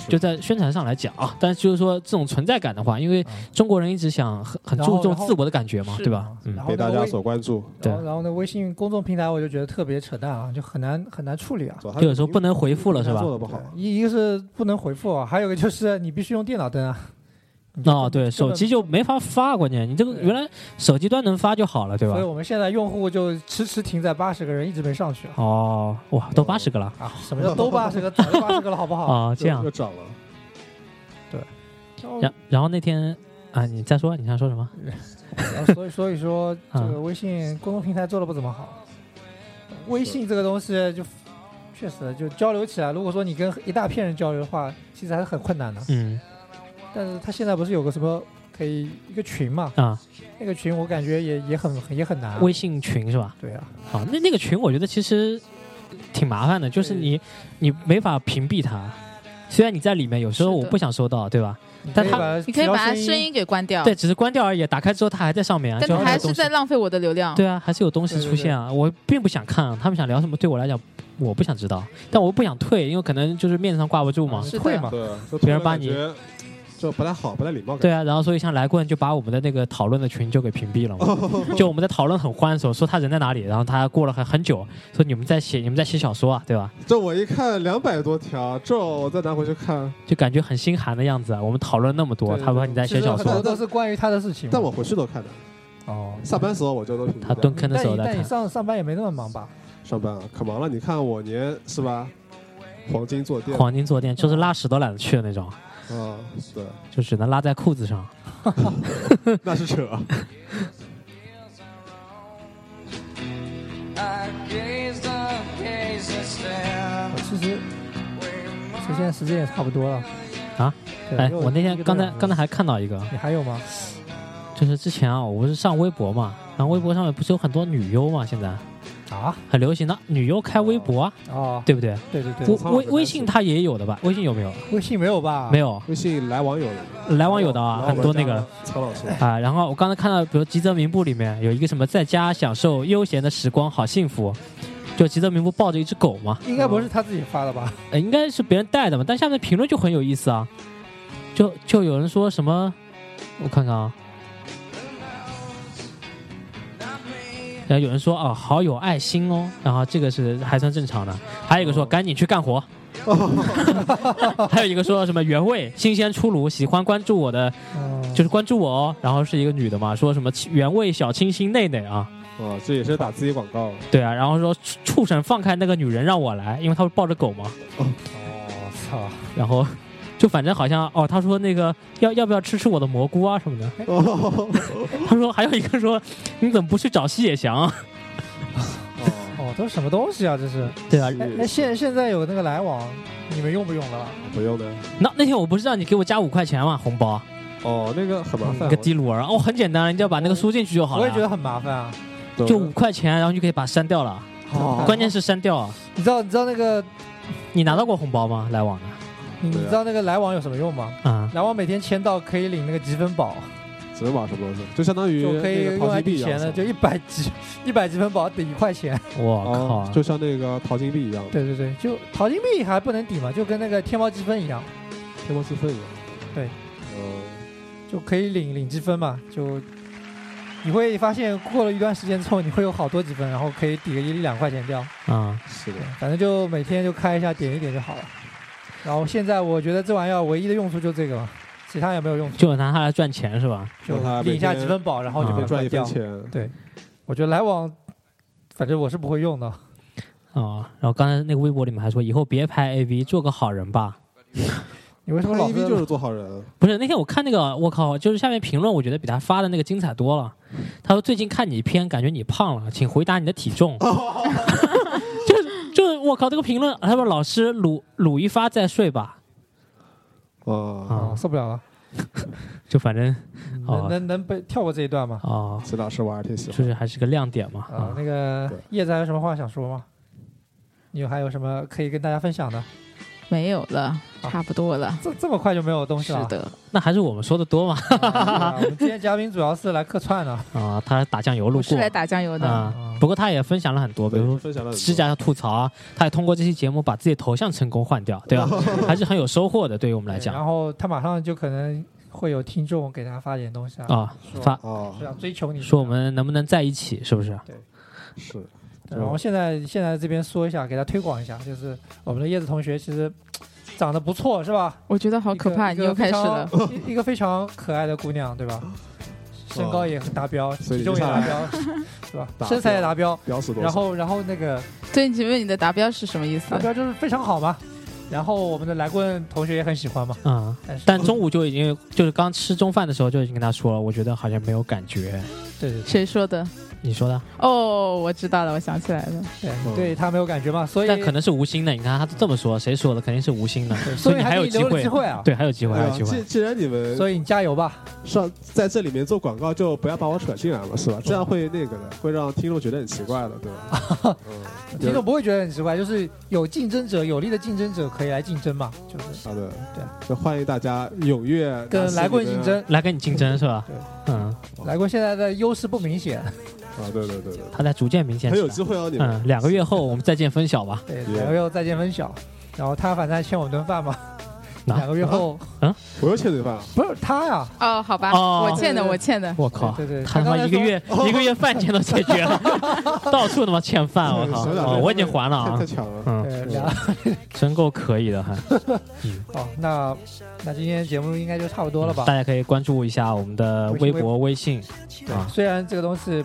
就在宣传上来讲啊，但是就是说这种存在感的话，因为嗯。中国人一直想很很注重自我的感觉嘛，对吧？嗯。然后被大家所关注，对。然后呢，微信公众平台我就觉得特别扯淡啊，就很难很难处理啊。就有时候不能回复了是吧？做的不好，一一个是不能回复啊，还有一个就是你必须用电脑登啊。你哦，对，手机就没法发，关键你这个原来手机端能发就好了，对吧所以？我们现在用户就迟迟停在八十个人，一直没上去啊。哦，哇，都八十个了啊，什么叫都八十个？早就八十个了，好不好？啊，这样就。涨了。对然然后那天啊，你再说，你想说什么？然后所以所以说，这啊个微信公众平台做的不怎么好。微信这个东西就确实就交流起来，如果说你跟一大片人交流的话，其实还是很困难的。嗯但是他现在不是有个什么可以一个群嘛？啊，那个群我感觉也也很也很难啊。微信群是吧？对啊，好，那那个群我觉得其实挺麻烦的，就是你你没法屏蔽它。虽然你在里面，有时候我不想收到，对吧？但他你可以把你可以把它声音给关掉，对，只是关掉而已，打开之后它还在上面啊，但还是在浪费我的流量。对啊，还是有东西出现啊。我并不想看，他们想聊什么，对我来讲我不想知道，但我又不想退，因为可能就是面子上挂不住嘛。退嘛。别人把你就不太好，不太礼貌。对啊，然后所以像来棍就把我们的那个讨论的群就给屏蔽了嘛。就我们在讨论很欢的时候，说他人在哪里，然后他过了很很久，说你们在写你们在写小说啊，对吧？这我一看两百多条，这我再拿回去看，就感觉很心寒的样子啊。我们讨论那么多，他说你在写小很多说，都是关于他的事情。但我回去都看的。哦，上班时候我就都屏蔽掉他蹲坑的时候在看。你上上班也没那么忙吧？上班啊，可忙了。你看我年是吧？黄金坐垫黄金坐垫就是拉屎都懒得去的那种，啊，对，就只能拉在裤子上。那是扯。我其实其实现在时间也差不多了啊。对哎，我那天刚才刚才还看到一个，你还有吗？就是之前啊，我不是上微博嘛，然后微博上面不是有很多女优嘛，现在啊？很流行的女优开微博啊，哦，对不对？对对对，微微微信它也有的吧？微信有没有？微信没有吧？没有，微信来网友的，来网友的啊，很多那个曹老师啊。然后我刚才看到，比如吉泽明步里面有一个什么在家享受悠闲的时光，好幸福。就吉泽明步抱着一只狗嘛，应该不是他自己发的吧？呃，应该是别人带的嘛。但下面评论就很有意思啊，就就有人说什么，我看看啊，然后有人说哦，好有爱心哦，然后这个是还算正常的。还有一个说赶紧去干活，还有一个说什么原味新鲜出炉，喜欢关注我的嗯，就是关注我哦。然后是一个女的嘛，说什么原味小清新内内啊，哦，这也是打自己广告。对啊，然后说畜畜生放开那个女人让我来，因为她会抱着狗嘛。哦，操！然后就反正好像哦，他说那个要要不要吃吃我的蘑菇啊什么的。他说还有一个说你怎么不去找西野翔啊？哦，都是什么东西啊？这是？对啊，哎，那现现在有那个来往，你们用不用了？不用的。那那天我不是让你给我加五块钱嘛红包，哦，那个很麻烦。一个滴鲁儿哦，很简单，你只要把那个输进去就好了。我也觉得很麻烦啊。对就五块钱，然后就可以把它删掉了。哦关键是删掉啊。你知道你知道那个你拿到过红包吗？来往的你你知道那个来往有什么用吗？啊、来往每天签到可以领那个积分宝，积分宝什么东西，就相当于就可以用来金币一样是吧。抵钱的，就一百积一百积分宝抵一块钱。我靠哦，，就像那个淘金币一样，对对对，就淘金币还不能抵嘛，就跟那个天猫积分一样，天猫积分一样。对。哦，就可以领领积分嘛。就你会发现过了一段时间之后，你会有好多积分，然后可以抵个一两块钱掉。啊、是的。，反正就每天就开一下，点一点就好了。然后现在我觉得这玩意儿唯一的用处就这个了，其他也没有用处，就拿它来赚钱是吧？就它领一下积分宝，然后就啊可以赚一分掉。钱。对，我觉得来往，反正我是不会用的。啊、然后刚才那个微博里面还说，以后别拍 AV，做个好人吧。你为什么老 A V 就是做好人，不是那天我看那个，我靠，就是下面评论，我觉得比他发的那个精彩多了。他说最近看你片，感觉你胖了，请回答你的体重。我靠，这个评论，他说老师鲁鲁一发再睡吧，哦，啊，受不了了。就反正哦能能能被跳过这一段吗？哦，这老师我还是挺喜就。是还是个亮点嘛。啊啊，，那个对叶子还有什么话想说吗？你有还有什么可以跟大家分享的？没有了，差不多了。这这么快就没有东西了？是的，那还是我们说的多嘛。啊我们今天嘉宾主要是来客串的。啊，他打酱油路过是来打酱油的。啊，不过他也分享了很多，比如说分享了指甲要吐槽啊，他也通过这期节目把自己头像成功换掉，对吧？还是很有收获的，对于我们来讲然后他马上就可能会有听众给他发点东西啊，啊，发啊，是想追求你，说我们能不能在一起，是不是？对是对。然后现在现在这边说一下，给他推广一下，就是我们的叶子同学其实长得不错，是吧？我觉得好可怕，你又开始了。，一个非常一一个非常可爱的姑娘，对吧？身高也很达标，体重也达标，是吧？身材也达标？然后然后那个对，请问你的达标是什么意思达？标就是非常好嘛。然后我们的来棍同学也很喜欢嘛，啊、但但中午就已经就是刚吃中饭的时候就已经跟他说了，我觉得好像没有感觉。对对对谁说的？你说的，哦，我知道了，我想起来了。对，他没有感觉嘛，所以但可能是无心的。你看他都这么说，谁说的？肯定是无心的。所以你还有机会机会啊。对，还有机会，还有机会。既既然你们所以你加油吧。上在这里面做广告，就不要把我扯进来了，是吧？这样会那个的，会让听众觉得很奇怪的，对吧？嗯，听众不会觉得很奇怪，就是有竞争者，有力的竞争者可以来竞争嘛，就是好的，对啊，就欢迎大家踊跃跟来棍竞争。来跟你竞争是吧？对，嗯，来棍现在的优势不明显，啊！对对对对，他在逐渐明显很。有机会哦，你们嗯，两个月后我们再见分晓吧。对两个月后再见分晓。然后他反正还欠我顿饭嘛，哪两个月后嗯我又欠罪犯了。不是他呀，哦，好吧，哦我欠的，我欠的。我靠，对对对他他妈才一个月一个月饭钱都解决了，到处他妈欠饭，我靠！我已经还了啊太了。嗯，真够可以的，还 哦，那那今天节目应该就差不多了吧大？家可以关注一下我们的微博、微信啊，虽然这个东西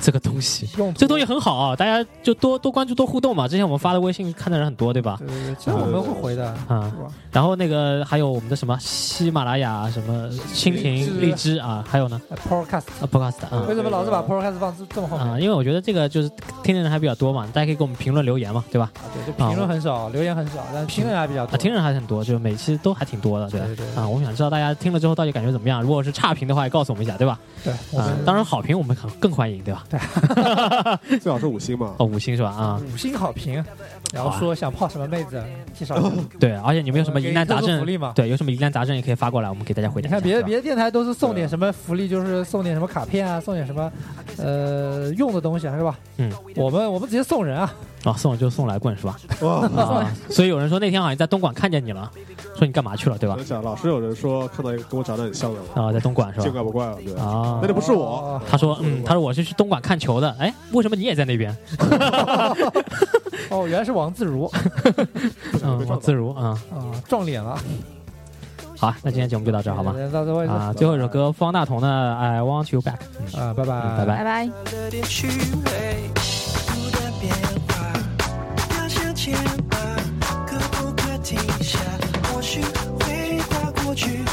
这个东西，用途这东西很好啊，大家就多多关注、多互动嘛。之前我们发的微信看的人很多，对吧？对对对，其实我们会回的，啊是吧？然后那个还有我们的什么喜马拉雅、什么蜻蜓、荔枝啊，还有呢呃 Podcast 啊 Podcast 啊为什么老是把 Podcast 放这这么后面？啊，因为我觉得这个就是听的人还比较多嘛，大家可以给我们评论留言嘛，对吧？啊对，就评论很少，留言很少，但是听的人还比较啊，多。听人还很多，就每期都还挺多的，对对对对啊，我们想知道大家听了之后到底感觉怎么样？如果是差评的话，也告诉我们一下，对吧？对，啊，当然好评我们很更欢迎，对吧？对 最好是五星嘛。哦，五星是吧？啊，五星好评，然后说想泡什么妹子，介绍。对，而且你们有什么疑难杂症给你做做福利嘛？对，有什么疑难杂症也可以发过来，我们给大家回答。你看别的别的电台都是送点什么福利，就是送点什么卡片啊，送点什么呃用的东西啊，是吧？嗯，我们我们直接送人啊，哦，送就送来棍是吧？哇，啊，所以有人说那天好像在东莞看见你了，说你干嘛去了，对吧？老是有人说看到一个跟我长得很像的，啊，在东莞是吧见？怪不怪了，对。啊那，就不是我，哦他说，嗯，他说我是去东莞看球的，哎，为什么你也在那边？哦，原来是王自如。王自如啊啊，撞脸了。好，那今天节目就到这儿，好吗？啊，最后一首歌，方大同的《I Want You Back》。啊，拜拜，拜拜，拜拜。回到过去。